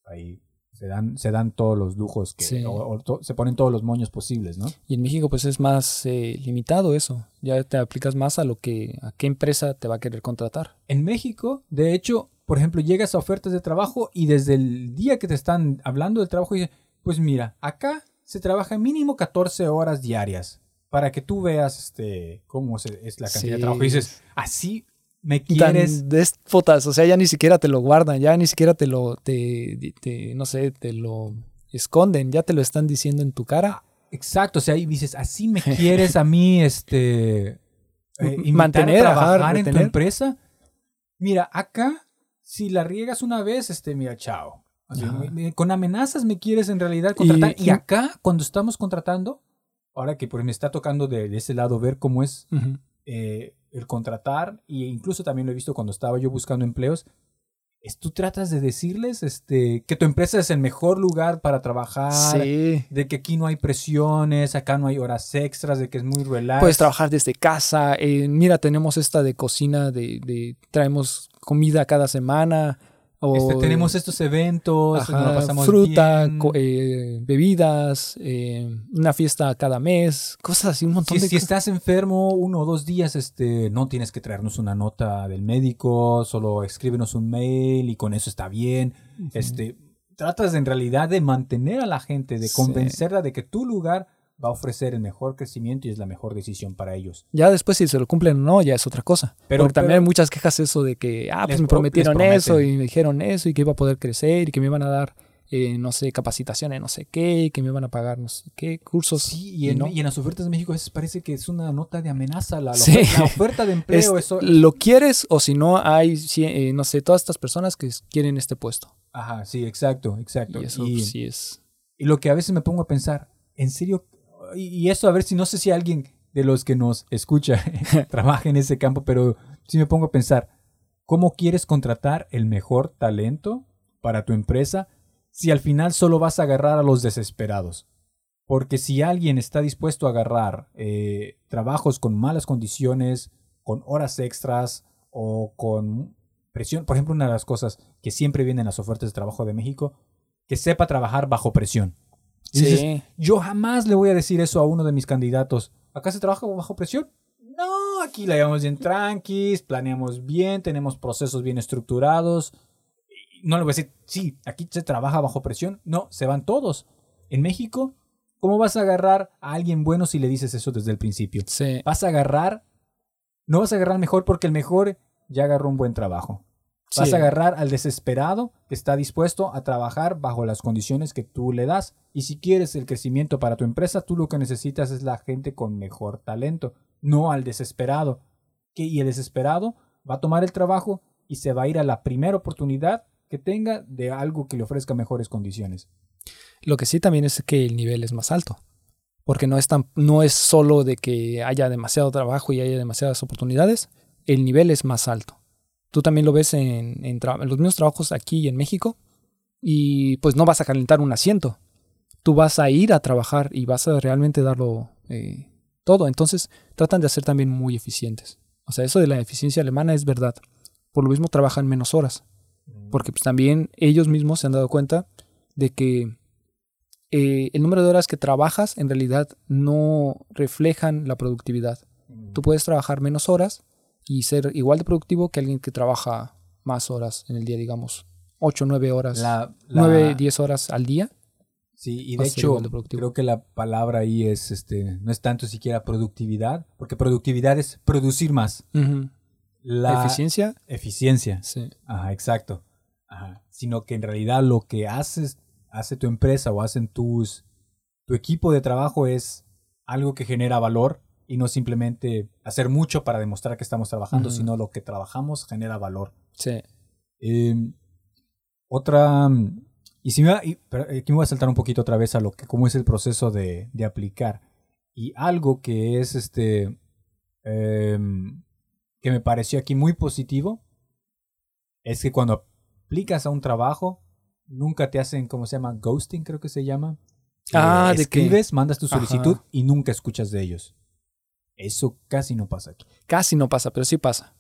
ahí se dan se dan todos los lujos que Sí. o, o to- se ponen todos los moños posibles no Y en México pues es más eh, limitado eso. Ya te aplicas más a lo que, a qué empresa te va a querer contratar. en México de hecho por ejemplo llegas a ofertas de trabajo y desde el día que te están hablando del trabajo dice pues mira acá se trabaja mínimo 14 horas diarias para que tú veas este cómo se- es la cantidad de trabajo y dices así me quieres Tan déspotas, o sea, ya ni siquiera te lo guardan, ya ni siquiera te lo, te, te- no sé, te lo esconden, ya te lo están diciendo en tu cara. Exacto, o sea, y dices, así me quieres a mí, este, eh, Mantener, a ajá, trabajar en tu empresa. Mira, acá, si la riegas una vez, este, mira, chao. Así, me- me- con amenazas me quieres en realidad contratar. Y, y- acá, cuando estamos contratando, ahora que pues, me está tocando de, de ese lado ver cómo es eh, el contratar, e incluso también lo he visto cuando estaba yo buscando empleos, es tú tratas de decirles este, que tu empresa es el mejor lugar para trabajar, Sí. de que aquí no hay presiones, acá no hay horas extras, de que es muy relax. Puedes trabajar desde casa. eh, mira, tenemos esta de cocina, de, de traemos comida cada semana. O Este, tenemos estos eventos, ajá, nos la pasamos fruta, bien. eh, bebidas, eh, una fiesta cada mes, cosas así, un montón si, de si cosas. estás enfermo uno o dos días, este, no tienes que traernos una nota del médico, solo escríbenos un mail y con eso está bien. Este, tratas en realidad de mantener a la gente, de Sí. convencerla de que tu lugar va a ofrecer el mejor crecimiento y es la mejor decisión para ellos. Ya después si se lo cumplen o no, ya es otra cosa. Pero- Porque también pero- hay muchas quejas eso de que, ah, pues me pro- prometieron eso y me dijeron eso y que iba a poder crecer y que me iban a dar, eh, no sé, capacitaciones, no sé qué, y que me iban a pagar no sé qué, cursos. Sí, y en, no. y en las ofertas de México a veces parece que es una nota de amenaza. La, la Sí. oferta, la oferta de empleo, Es- eso. ¿Lo quieres o si no hay, si- eh, no sé, todas estas personas que quieren este puesto? Ajá, sí, exacto, exacto. Y eso Y- sí es... Y lo que a veces me pongo a pensar, ¿en serio? Y, eso a ver si no sé si alguien de los que nos escucha trabaja en ese campo, pero sí me pongo a pensar, ¿cómo quieres contratar el mejor talento para tu empresa si al final solo vas a agarrar a los desesperados? Porque si alguien está dispuesto a agarrar eh, trabajos con malas condiciones, con horas extras o con presión, por ejemplo, una de las cosas que siempre vienen en las ofertas de trabajo de México, que sepa trabajar bajo presión. Y dices, Sí. yo jamás le voy a decir eso a uno de mis candidatos. ¿Acá se trabaja bajo presión? No, aquí la llevamos bien tranquis, planeamos bien, tenemos procesos bien estructurados. No le voy a decir, sí, aquí se trabaja bajo presión. No, se van todos. En México, ¿cómo vas a agarrar a alguien bueno si le dices eso desde el principio? Sí. Vas a agarrar, no vas a agarrar mejor porque el mejor ya agarró un buen trabajo. Vas a agarrar al desesperado que está dispuesto a trabajar bajo las condiciones que tú le das. Y si quieres el crecimiento para tu empresa, tú lo que necesitas es la gente con mejor talento, no al desesperado. Que, y el desesperado va a tomar el trabajo y se va a ir a la primera oportunidad que tenga de algo que le ofrezca mejores condiciones. Lo que sí también es que el nivel es más alto. Porque no es, tan, no es solo de que haya demasiado trabajo y haya demasiadas oportunidades. El nivel es más alto. Tú también lo ves en, en tra- en los mismos trabajos aquí en México. Y pues no vas a calentar un asiento. Tú vas a ir a trabajar y vas a realmente darlo eh, todo. Entonces tratan de ser también muy eficientes. O sea, eso de la eficiencia alemana es verdad. Por lo mismo trabajan menos horas. Porque pues, también ellos mismos se han dado cuenta de que eh, el número de horas que trabajas en realidad no reflejan la productividad. Tú puedes trabajar menos horas y ser igual de productivo que alguien que trabaja más horas en el día, digamos, 8, 9 horas, La- la- 9, 10 horas al día. Sí, y de hecho, de creo que la palabra ahí es, este, no es tanto siquiera productividad, porque productividad es producir más. La eficiencia, eficiencia. sí. Ajá, exacto. Ajá. Sino que en realidad lo que haces, hace tu empresa o hacen tus, tu equipo de trabajo es algo que genera valor y no simplemente hacer mucho para demostrar que estamos trabajando, sino lo que trabajamos genera valor. sí. Eh, otra. Y si me va, y- pero aquí me voy a saltar un poquito otra vez a lo que, cómo es el proceso de, de aplicar. Y algo que es este. em, que me pareció aquí muy positivo. Es que cuando aplicas a un trabajo, nunca te hacen, ¿cómo se llama? Ghosting, creo que se llama. Ah, Eh, de que- escribes, mandas tu Ajá. solicitud y nunca escuchas de ellos. Eso casi no pasa aquí. Casi no pasa, pero sí pasa.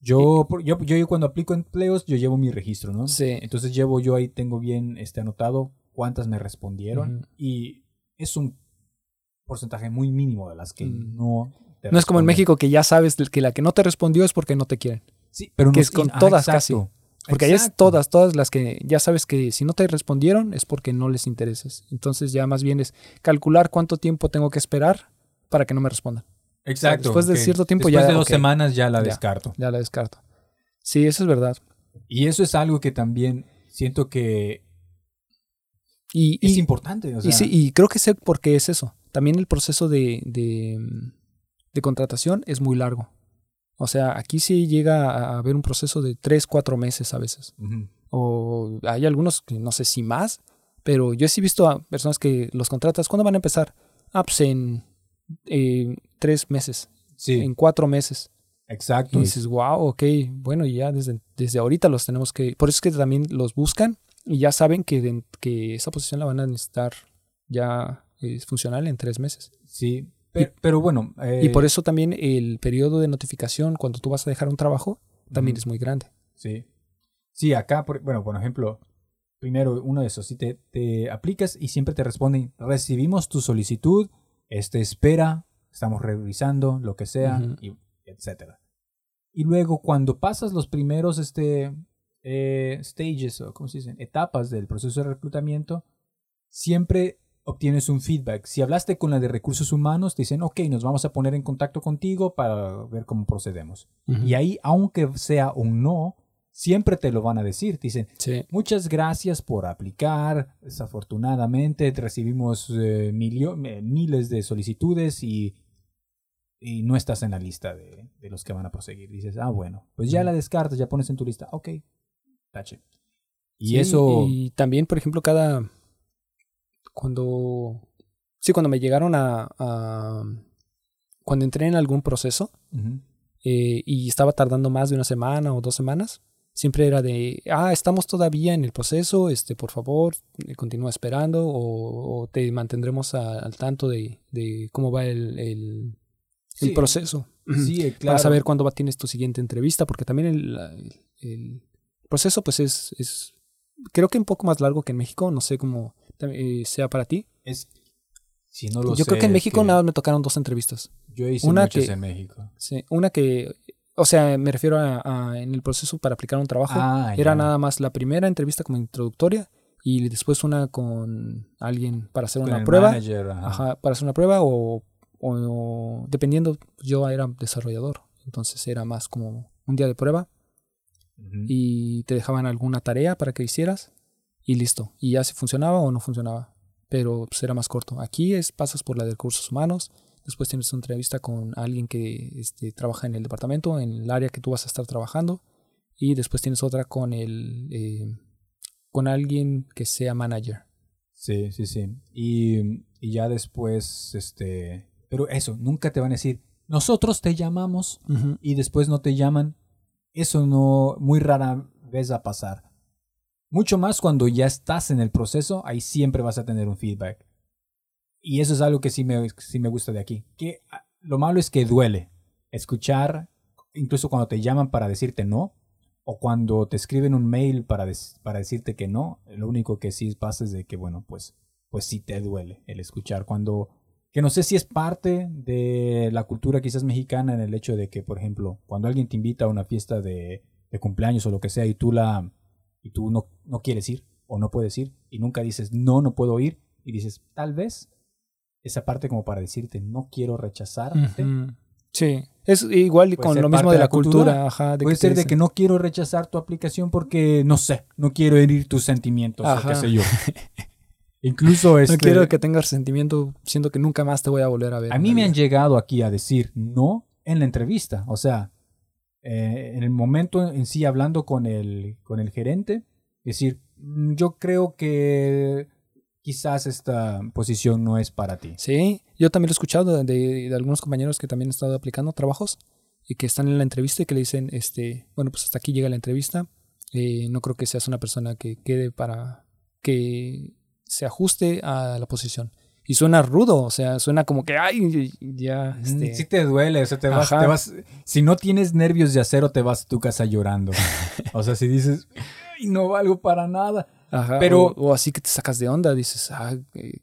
Yo, por- yo, yo cuando aplico empleos, yo llevo mi registro, ¿no? Sí. Entonces llevo yo ahí, tengo bien este, anotado cuántas me respondieron y es un porcentaje muy mínimo de las que Mm. no... te No es como en. México que ya sabes que la que no te respondió es porque no te quieren. Sí, pero que no- es con ah, todas exacto, Porque ahí es todas, todas las que ya sabes que si no te respondieron es porque no les interesas. Entonces ya más bien es calcular cuánto tiempo tengo que esperar para que no me respondan. Exacto. después de cierto tiempo Después ya, de dos semanas ya la Ya. descarto. Ya la descarto. Sí, eso es verdad. Y eso es algo que también siento que Y, es y- importante. o y sí, y creo que sé por qué es eso. También el proceso de, de, de contratación es muy largo. O sea, aquí sí llega a haber un proceso de tres, cuatro meses a veces. O hay algunos que no sé si más, pero yo sí he visto a personas que los contratas. ¿Cuándo van a empezar? Ah, pues en eh, tres meses, Sí, en cuatro meses. exacto. Y dices, wow, ok, bueno, y ya desde, desde ahorita los tenemos que... Por eso es que también los buscan y ya saben que, de- que esa posición la van a necesitar ya es funcional en tres meses. Sí, pero, pero bueno. Y eh, por eso también el periodo de notificación cuando tú vas a dejar un trabajo también es muy grande. Sí. Sí, acá, por- bueno, por ejemplo, primero uno de esos, si te, te aplicas y siempre te responden, recibimos tu solicitud, este espera, estamos revisando, lo que sea, Ujú. y etcétera. Y luego cuando pasas los primeros este, eh, stages, o ¿cómo se dicen? Etapas del proceso de reclutamiento, siempre obtienes un feedback. Si hablaste con la de recursos humanos, te dicen, ok, nos vamos a poner en contacto contigo para ver cómo procedemos. Y ahí, aunque sea un no, siempre te lo van a decir. Te dicen, Sí. muchas gracias por aplicar. Desafortunadamente recibimos eh, eh, miles de solicitudes y, y no estás en la lista de, de los que van a proseguir. Dices, ah, bueno, pues ya la descartas, ya pones en tu lista. Ok, tache. Y Sí, eso... Y también, por ejemplo, cada. Cuando. Sí, cuando me llegaron a. a- cuando entré en algún proceso eh, y estaba tardando más de una semana o dos semanas, siempre era de. Ah, estamos todavía en el proceso, este, por favor, eh, continúa esperando o, o te mantendremos a- al tanto de, de cómo va el, el, proceso. Sí, claro. Para saber cuándo va, tienes tu siguiente entrevista, porque también el, el- proceso, pues es, es, creo que un poco más largo que en México, no sé cómo eh, sea para ti. Es, si no lo Yo creo que en México que nada más me tocaron dos entrevistas. Yo hice una muchas que- en México. Sí, una que, o sea, me refiero a, a- en el proceso para aplicar un trabajo, Ah, era ya. nada más la primera entrevista como introductoria y después una con alguien para hacer Con una prueba. manager, ajá. Ajá, para hacer una prueba o, o- dependiendo, yo era desarrollador, entonces era más como un día de prueba Ujú. y te dejaban alguna tarea para que hicieras y listo. Y ya si funcionaba o no funcionaba. Pero pues, era más corto. Aquí es pasas por la de recursos humanos, después tienes una entrevista con alguien que este, trabaja en el departamento, en el área que tú vas a estar trabajando, y después tienes otra con el eh, con alguien que sea manager. Sí, sí, sí. Y, y ya después, este... Pero eso, nunca te van a decir, nosotros te llamamos y después no te llaman. Eso no, muy rara vez va a pasar. Mucho más cuando ya estás en el proceso, ahí siempre vas a tener un feedback. Y eso es algo que sí me, sí me gusta de aquí. Que ah, lo malo es que duele escuchar, incluso cuando te llaman para decirte no, o cuando te escriben un mail para, para decirte que no, lo único que sí pasa es de que, bueno, pues, pues sí te duele el escuchar. Cuando, que no sé si es parte de la cultura quizás mexicana en el hecho de que, por ejemplo, cuando alguien te invita a una fiesta de, de cumpleaños o lo que sea y tú la y tú no, no quieres ir o no puedes ir y nunca dices no, no puedo ir y dices tal vez esa parte como para decirte no quiero rechazarte. Ujú. Sí, es igual Puede con lo mismo de de la cultura. cultura. ajá, de Puede que ser de que no quiero rechazar tu aplicación porque no sé, no quiero herir tus sentimientos o qué sé yo. Incluso este, No quiero que tengas resentimiento, siento que nunca más te voy a volver a ver. A mí me han llegado aquí a decir no en la entrevista. O sea, eh, en el momento en sí hablando con el, con el gerente, decir, "Mm, yo creo que quizás esta posición no es para ti. Sí, yo también lo he escuchado de, de- algunos compañeros que también han estado aplicando trabajos y que están en la entrevista y que le dicen, este, bueno, pues hasta aquí llega la entrevista. eh, no creo que seas una persona que quede para que se ajuste a la posición. Y suena rudo, o sea, suena como que, ay, ya, Mm, este, Sí te duele, o sea, te vas, te vas, si no tienes nervios de acero, te vas a tu casa llorando. o sea, si dices, "Ay, no valgo para nada. Ajá, pero- o, o así que te sacas de onda, dices, ah,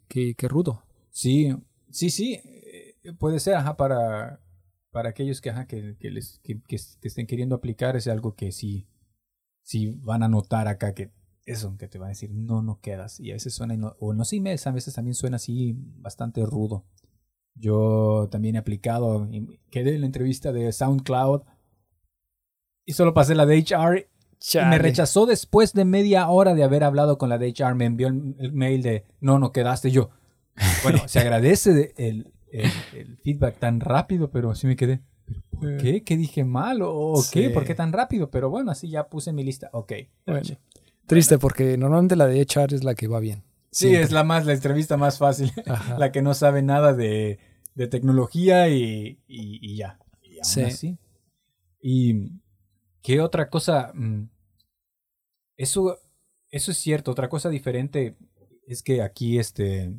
qué, qué- rudo. Sí, sí, sí, eh, puede ser, ajá, para, para aquellos que, ajá, que, que les, que, que- estén queriendo aplicar, es algo que sí, sí van a notar acá que eso, que te van a decir, no, no quedas. Y a veces suena, no- o no sé, me- a veces también suena así bastante rudo. Yo también he aplicado, quedé en la entrevista de SoundCloud y solo pasé la de HR y me rechazó después de media hora de haber hablado con la de HR. Me envió el, el mail de no, no quedaste yo. Bueno, se agradece de- el, el- el feedback tan rápido, pero así me quedé. ¿Pero ¿Por qué? ¿Qué dije mal? ¿O o qué? Sí. ¿Por qué tan rápido? Pero bueno, así ya puse mi lista. Ok. Bueno, triste porque normalmente la de HR es la que va bien. Sí, Siempre. es la más, la entrevista más fácil. Ajá. la que no sabe nada de, de tecnología y, y- y ya. Y aún Sí. así. ¿Y qué otra cosa? Mm, Eso, eso es cierto. Otra cosa diferente es que aquí este,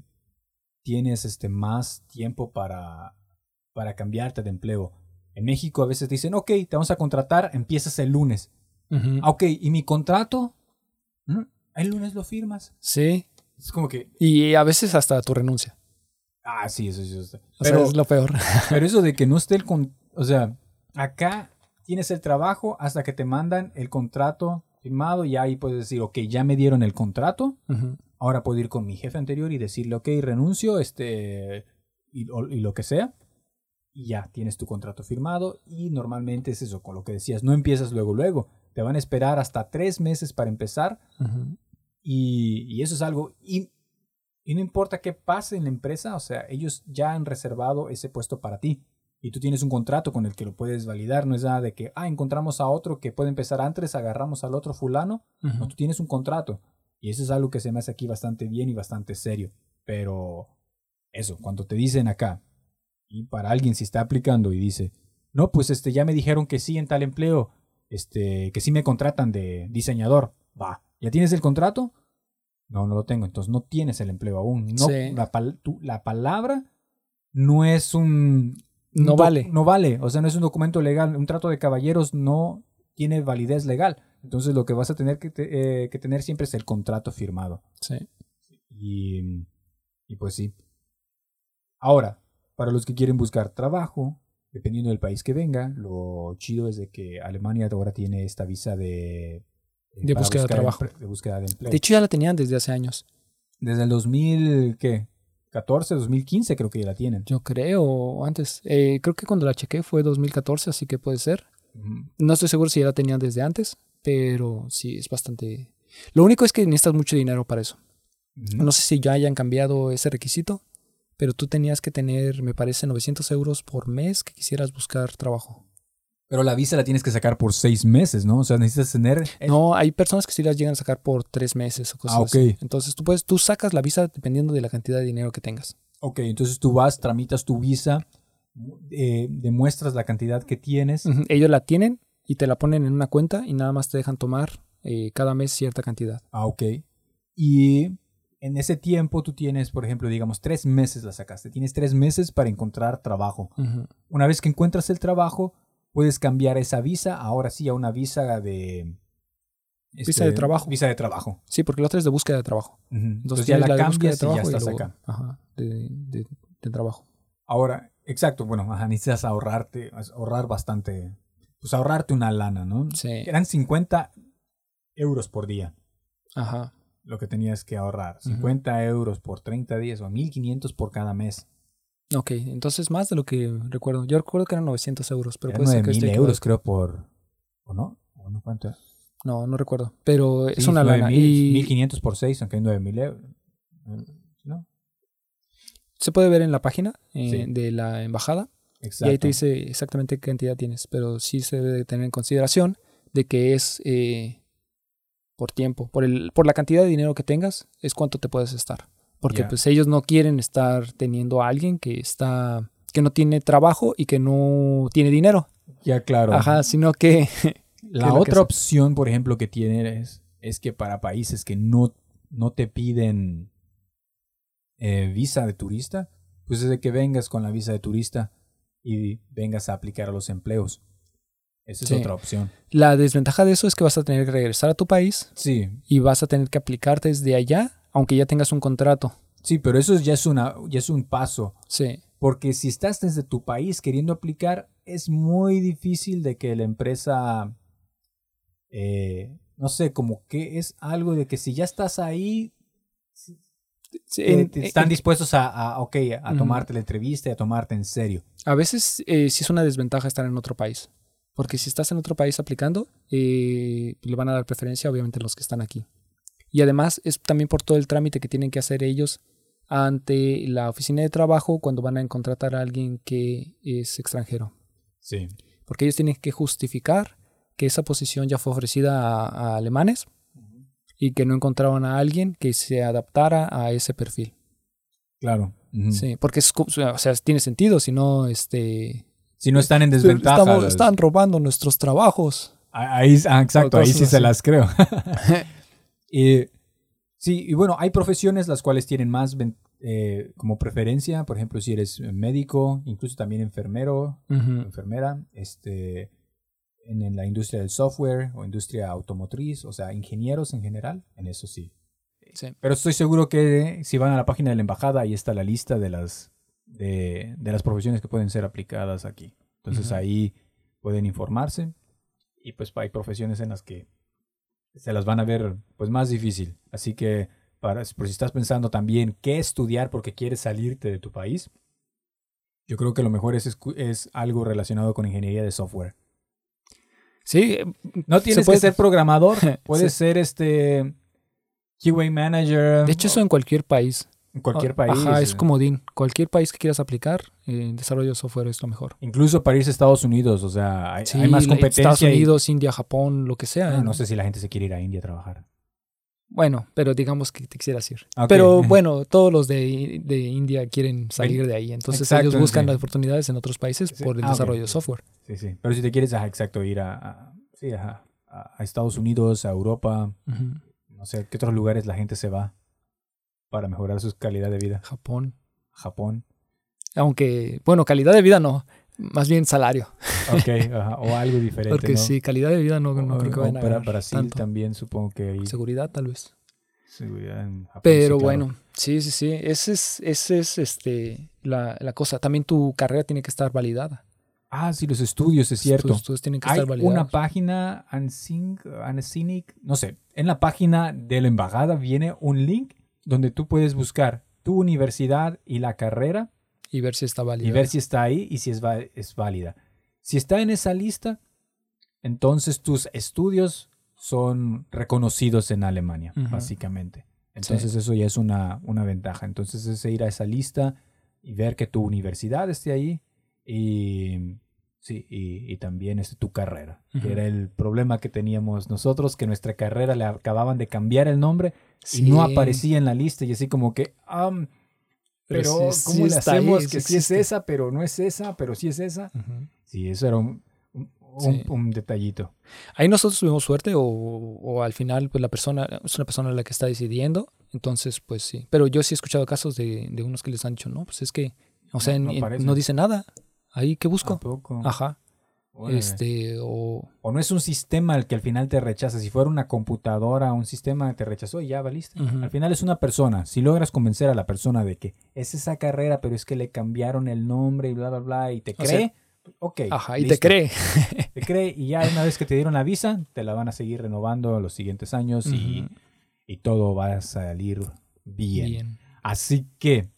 tienes este, más tiempo para, para cambiarte de empleo. En México a veces dicen, ok, te vamos a contratar, empiezas el lunes. Ah, ok, ¿y mi contrato? Mm, El lunes lo firmas. Sí, Es como que, y a veces hasta tu renuncia. ah, sí, eso. Eso, O Pero, sea, es lo peor. pero eso de que no esté el... Con, o sea, acá tienes el trabajo hasta que te mandan el contrato firmado y ahí puedes decir, ok, ya me dieron el contrato, ahora puedo ir con mi jefe anterior y decirle, ok, renuncio, este, y, o- y lo que sea. Y ya tienes tu contrato firmado y normalmente es eso, con lo que decías, no empiezas luego, luego. Te van a esperar hasta tres meses para empezar y eso es algo. Y, y no importa qué pase en la empresa, o sea, ellos ya han reservado ese puesto para ti. Y tú tienes un contrato con el que lo puedes validar. No es nada de que, ah, encontramos a otro que puede empezar antes, agarramos al otro fulano. No, tú tienes un contrato. Y eso es algo que se me hace aquí bastante bien y bastante serio. Pero eso, cuando te dicen acá, y para alguien si está aplicando y dice, no, pues este, ya me dijeron que sí en tal empleo, este, que sí me contratan de diseñador. Va, ¿ya tienes el contrato? No, no lo tengo. Entonces no tienes el empleo aún. No, Sí. la, pal- tu- la palabra no es un... No vale. No vale. O sea, no es un documento legal. Un trato de caballeros no tiene validez legal. Entonces lo que vas a tener que, te- eh, que tener siempre es el contrato firmado. Sí. Y, y pues sí. Ahora, para los que quieren buscar trabajo, dependiendo del país que venga, lo chido es de que Alemania ahora tiene esta visa de... eh, De búsqueda de buscar trabajo. De búsqueda de empleo. De hecho, ya la tenían desde hace años. Desde el 2000, ¿qué? 14, 2015 creo que ya la tienen. Yo creo, antes. Eh, creo que cuando la chequé fue 2014, así que puede ser. No estoy seguro si ya la tenían desde antes, pero sí, es bastante... Lo único es que necesitas mucho dinero para eso. No sé si ya hayan cambiado ese requisito, pero tú tenías que tener, me parece, 900 euros por mes que quisieras buscar trabajo. Pero la visa la tienes que sacar por seis meses, ¿no? O sea, necesitas tener... No, hay personas que sí las llegan a sacar por tres meses o cosas Ah, así. ok. Entonces tú puedes, tú sacas la visa dependiendo de la cantidad de dinero que tengas. Ok, entonces tú vas, tramitas tu visa, eh, demuestras la cantidad que tienes. Ellos la tienen y te la ponen en una cuenta y nada más te dejan tomar eh, cada mes cierta cantidad. Ah, ok. Y en ese tiempo tú tienes, por ejemplo, digamos, tres meses la sacaste. Tienes tres meses para encontrar trabajo. Una vez que encuentras el trabajo, puedes cambiar esa visa, ahora sí, a una visa de... Visa este, de trabajo. Visa de trabajo. Sí, porque la otra es de búsqueda de trabajo. Entonces, Entonces ya la de búsqueda cambias y ya y estás luego- acá. Ajá, de, de- de trabajo. Ahora, exacto, bueno, ajá, necesitas ahorrarte, ahorrar bastante, pues ahorrarte una lana, ¿no? Sí. Eran 50 euros por día Ajá. lo que tenías que ahorrar. Ujú. 50 euros por 30 días o 1500 por cada mes. Ok, entonces más de lo que recuerdo. Yo recuerdo que eran 900 euros, pero puede ser que 9000 esté euros, creo, por... ¿O no? ¿O no cuánto? era? No, no recuerdo. Pero es una lana. 9000, Y 1500 por 6, aunque hay 9000 euros. ¿No? se puede ver en la página eh, Sí. de la embajada. Exacto. Y ahí te dice exactamente qué cantidad tienes. Pero sí se debe de tener en consideración de que es eh, por tiempo. Por, el, por la cantidad de dinero que tengas, es cuánto te puedes estar. Porque pues ellos no quieren estar teniendo a alguien que está que no tiene trabajo y que no tiene dinero. Ya, claro. Ajá, sino que La es que otra opción, por ejemplo, que tienes es que para países que no, no te piden eh, visa de turista, pues es de que vengas con la visa de turista y vengas a aplicar a los empleos. Esa es Sí. otra opción. la desventaja de eso es que vas a tener que regresar a tu país Sí, y vas a tener que aplicar desde allá, aunque ya tengas un contrato. sí, pero eso ya es, una, ya es un paso. Sí. Porque si estás desde tu país queriendo aplicar, es muy difícil de que la empresa, eh, no sé, como que es algo de que si ya estás ahí, Sí, en- te están en- dispuestos a, a, ok, a tomarte la entrevista y a tomarte en serio. A veces eh, sí es una desventaja estar en otro país. Porque si estás en otro país aplicando, eh, le van a dar preferencia obviamente a los que están aquí. Y además es también por todo el trámite que tienen que hacer ellos ante la oficina de trabajo cuando van a contratar a alguien que es extranjero. Sí. Porque ellos tienen que justificar que esa posición ya fue ofrecida a, a alemanes y que no encontraban a alguien que se adaptara a ese perfil. Claro. Sí, porque es, o sea, tiene sentido, si no, este... Si no están en desventaja. estamos- los- están robando nuestros trabajos. Ahí, ah, exacto, ahí sí se las creo. Y, sí, y bueno, hay profesiones las cuales tienen más eh, como preferencia, por ejemplo, si eres médico, incluso también enfermero, Ujú. enfermera, este, en, en la industria del software o industria automotriz, o sea, ingenieros en general, en eso sí. Sí. Pero estoy seguro que si van a la página de la embajada, ahí está la lista de las, de, de las profesiones que pueden ser aplicadas aquí. Entonces Ujú. ahí pueden informarse y pues hay profesiones en las que se las van a ver pues más difícil. Así que para, por si estás pensando también qué estudiar porque quieres salirte de tu país, yo creo que lo mejor es, es algo relacionado con ingeniería de software. Sí, No tienes puede- que ser programador, puedes Sí. ser este QA manager. de hecho eso en cualquier país. En cualquier Ah, país. Ajá, es eh. comodín. Cualquier país que quieras aplicar, eh, desarrollo de software es lo mejor. Incluso para irse a Estados Unidos, o sea, hay, Sí, hay más competencia. Estados y- Unidos, India, Japón, lo que sea. Ah, ¿eh? no sé si la gente se quiere ir a India a trabajar. Bueno, pero digamos que te quisieras ir. Ok. Pero bueno, todos los de, de India quieren salir de ahí. Entonces Exacto, ellos buscan sí. las oportunidades en otros países Sí. por el Ah, desarrollo de software. Sí, sí. Pero si te quieres, ajá, exacto, ir a, a- sí, ajá, a, Estados Unidos, a Europa, no sé, ¿qué otros lugares la gente se va para mejorar su calidad de vida? Japón. Japón. Aunque, bueno, calidad de vida no. Más bien salario. Ok, ajá, o algo diferente. Porque ¿no? sí, calidad de vida no, no O- creo que vayan a para Brasil tanto. también supongo que hay Seguridad tal vez. seguridad en Japón, Pero sí, claro. bueno, sí, sí, sí. Ese es, ese es este, la, la cosa. También tu carrera tiene que estar validada. Ah, sí, los estudios, es cierto. Tus estudios tienen que Hay estar validados. una página, Ansync, Anasinic, no sé, en la página de la embajada viene un link donde tú puedes buscar tu universidad y la carrera y ver si está válida. y ver si está ahí y si es, es válida. Si está en esa lista, entonces tus estudios son reconocidos en Alemania, básicamente. Entonces eso ya es una, una ventaja. Entonces es ir a esa lista y ver que tu universidad esté ahí y, sí, y, y también este, tu carrera, que era el problema que teníamos nosotros, que nuestra carrera le acababan de cambiar el nombre Sí. y no aparecía en la lista y así como que, am, Pero pero, sí- ¿cómo sí le ahí, hacemos que sí es esa, pero no es esa, pero sí es esa? Ujú. Sí, eso era un, un, Sí. un- un detallito. Ahí nosotros tuvimos suerte o, o al final pues la persona es una persona la que está decidiendo, entonces pues sí. Pero yo sí he escuchado casos de, de unos que les han dicho, no, pues es que, o sea, No- no dice nada. Ahí que ¿A busco. Ajá. Órale. Este, o O no es un sistema el que al final te rechaza. Si fuera una computadora, un sistema te rechazó y ya valiste. Al final es una persona. Si logras convencer a la persona de que es esa carrera, pero es que le cambiaron el nombre y bla, bla, bla, y te O cree, ok. ajá, y te cree. Te cree y ya una vez que te dieron la visa, te la van a seguir renovando los siguientes años y, y todo va a salir bien. Bien. Así que,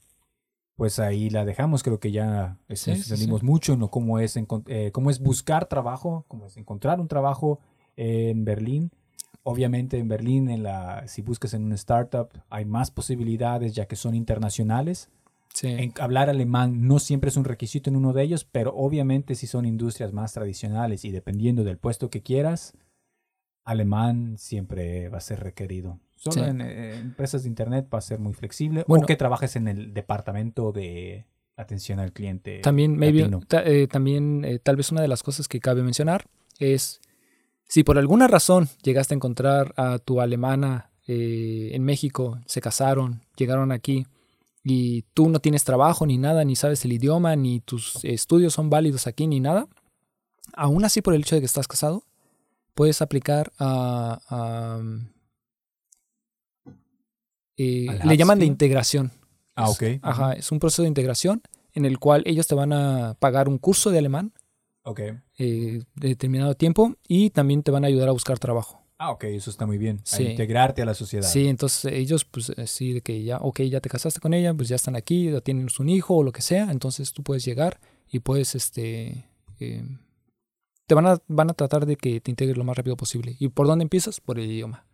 pues ahí la dejamos. Creo que ya Sí, este, sí, salimos sí. mucho en lo cómo es, eh, cómo es buscar trabajo, cómo es encontrar un trabajo en Berlín. Obviamente en Berlín, en la, si buscas en una startup, hay más posibilidades ya que son internacionales. Sí. En- hablar alemán no siempre es un requisito en uno de ellos, pero obviamente si son industrias más tradicionales y dependiendo del puesto que quieras, alemán siempre va a ser requerido. Solo Sí. en eh, empresas de internet va a ser muy flexible Bueno. o que trabajes en el departamento de atención al cliente. También, maybe, ta- eh, también eh, tal vez una de las cosas que cabe mencionar es si por alguna razón llegaste a encontrar a tu alemana eh, en México, se casaron, llegaron aquí y tú no tienes trabajo ni nada, ni sabes el idioma, ni tus estudios son válidos aquí, ni nada, aún así por el hecho de que estás casado, puedes aplicar a... a, eh, ¿Al le llaman de integración. Ah, Es- ok. Ajá, es un proceso de integración en el cual ellos te van a pagar un curso de alemán Ok. eh, de determinado tiempo y también te van a ayudar a buscar trabajo. Ah, ok, eso está muy bien. A Sí. integrarte a la sociedad. Sí, entonces ellos, pues sí, de que ya, ok, ya te casaste con ella, pues ya están aquí, ya tienen un hijo o lo que sea, entonces tú puedes llegar y puedes, este, eh, te van a, van a tratar de que te integres lo más rápido posible. ¿Y por dónde empiezas? Por el idioma.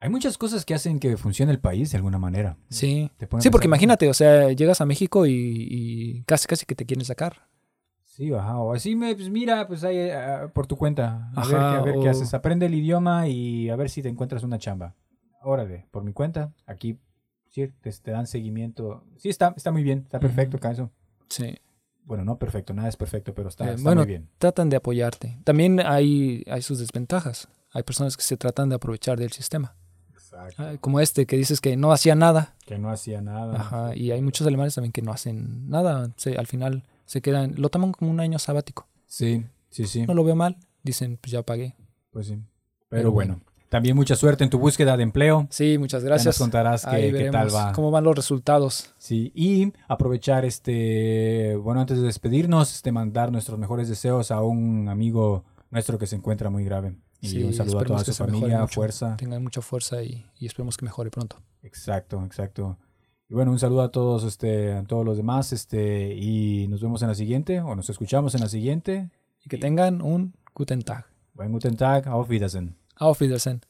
Hay muchas cosas que hacen que funcione el país de alguna manera. Sí. Sí, porque imagínate, o sea, llegas a México y, y casi, casi que te quieren sacar. Sí, ajá. O así, me, pues mira, pues ahí ah, por tu cuenta. A ver, Ajá, qué- a ver qué haces. Aprende el idioma y a ver si te encuentras una chamba. Órale, por mi cuenta, aquí sí, te, te dan seguimiento. Sí, está, está muy bien, está perfecto, caso. Sí. Bueno, no perfecto, nada es perfecto, pero está, Eh, está bueno, muy bien. tratan de apoyarte. También hay, hay sus desventajas. Hay personas que se tratan de aprovechar del sistema. Exacto. Ah, Como este que dices que no hacía nada. Que no hacía nada. Ajá, y hay muchos alemanes también que no hacen nada. Se- al final se quedan, lo toman como un año sabático. Sí, sí, sí. No lo veo mal. Dicen, pues ya pagué. Pues sí. Pero, Pero bueno. También mucha suerte en tu búsqueda de empleo. Sí, muchas Ya gracias. nos contarás qué, qué tal va. cómo van los resultados. Sí, y aprovechar este, bueno, antes de despedirnos, este, mandar nuestros mejores deseos a un amigo nuestro que se encuentra muy grave. Y Sí, un saludo a toda su familia, mucho. fuerza. Tengan mucha fuerza y, y esperemos que mejore pronto. Exacto, exacto. Y bueno, un saludo a todos, este, a todos los demás, este, y nos vemos en la siguiente, o nos escuchamos en la siguiente. Y que tengan un Guten Tag. Buen Guten Tag, auf Wiedersehen. Auf Wiedersehen.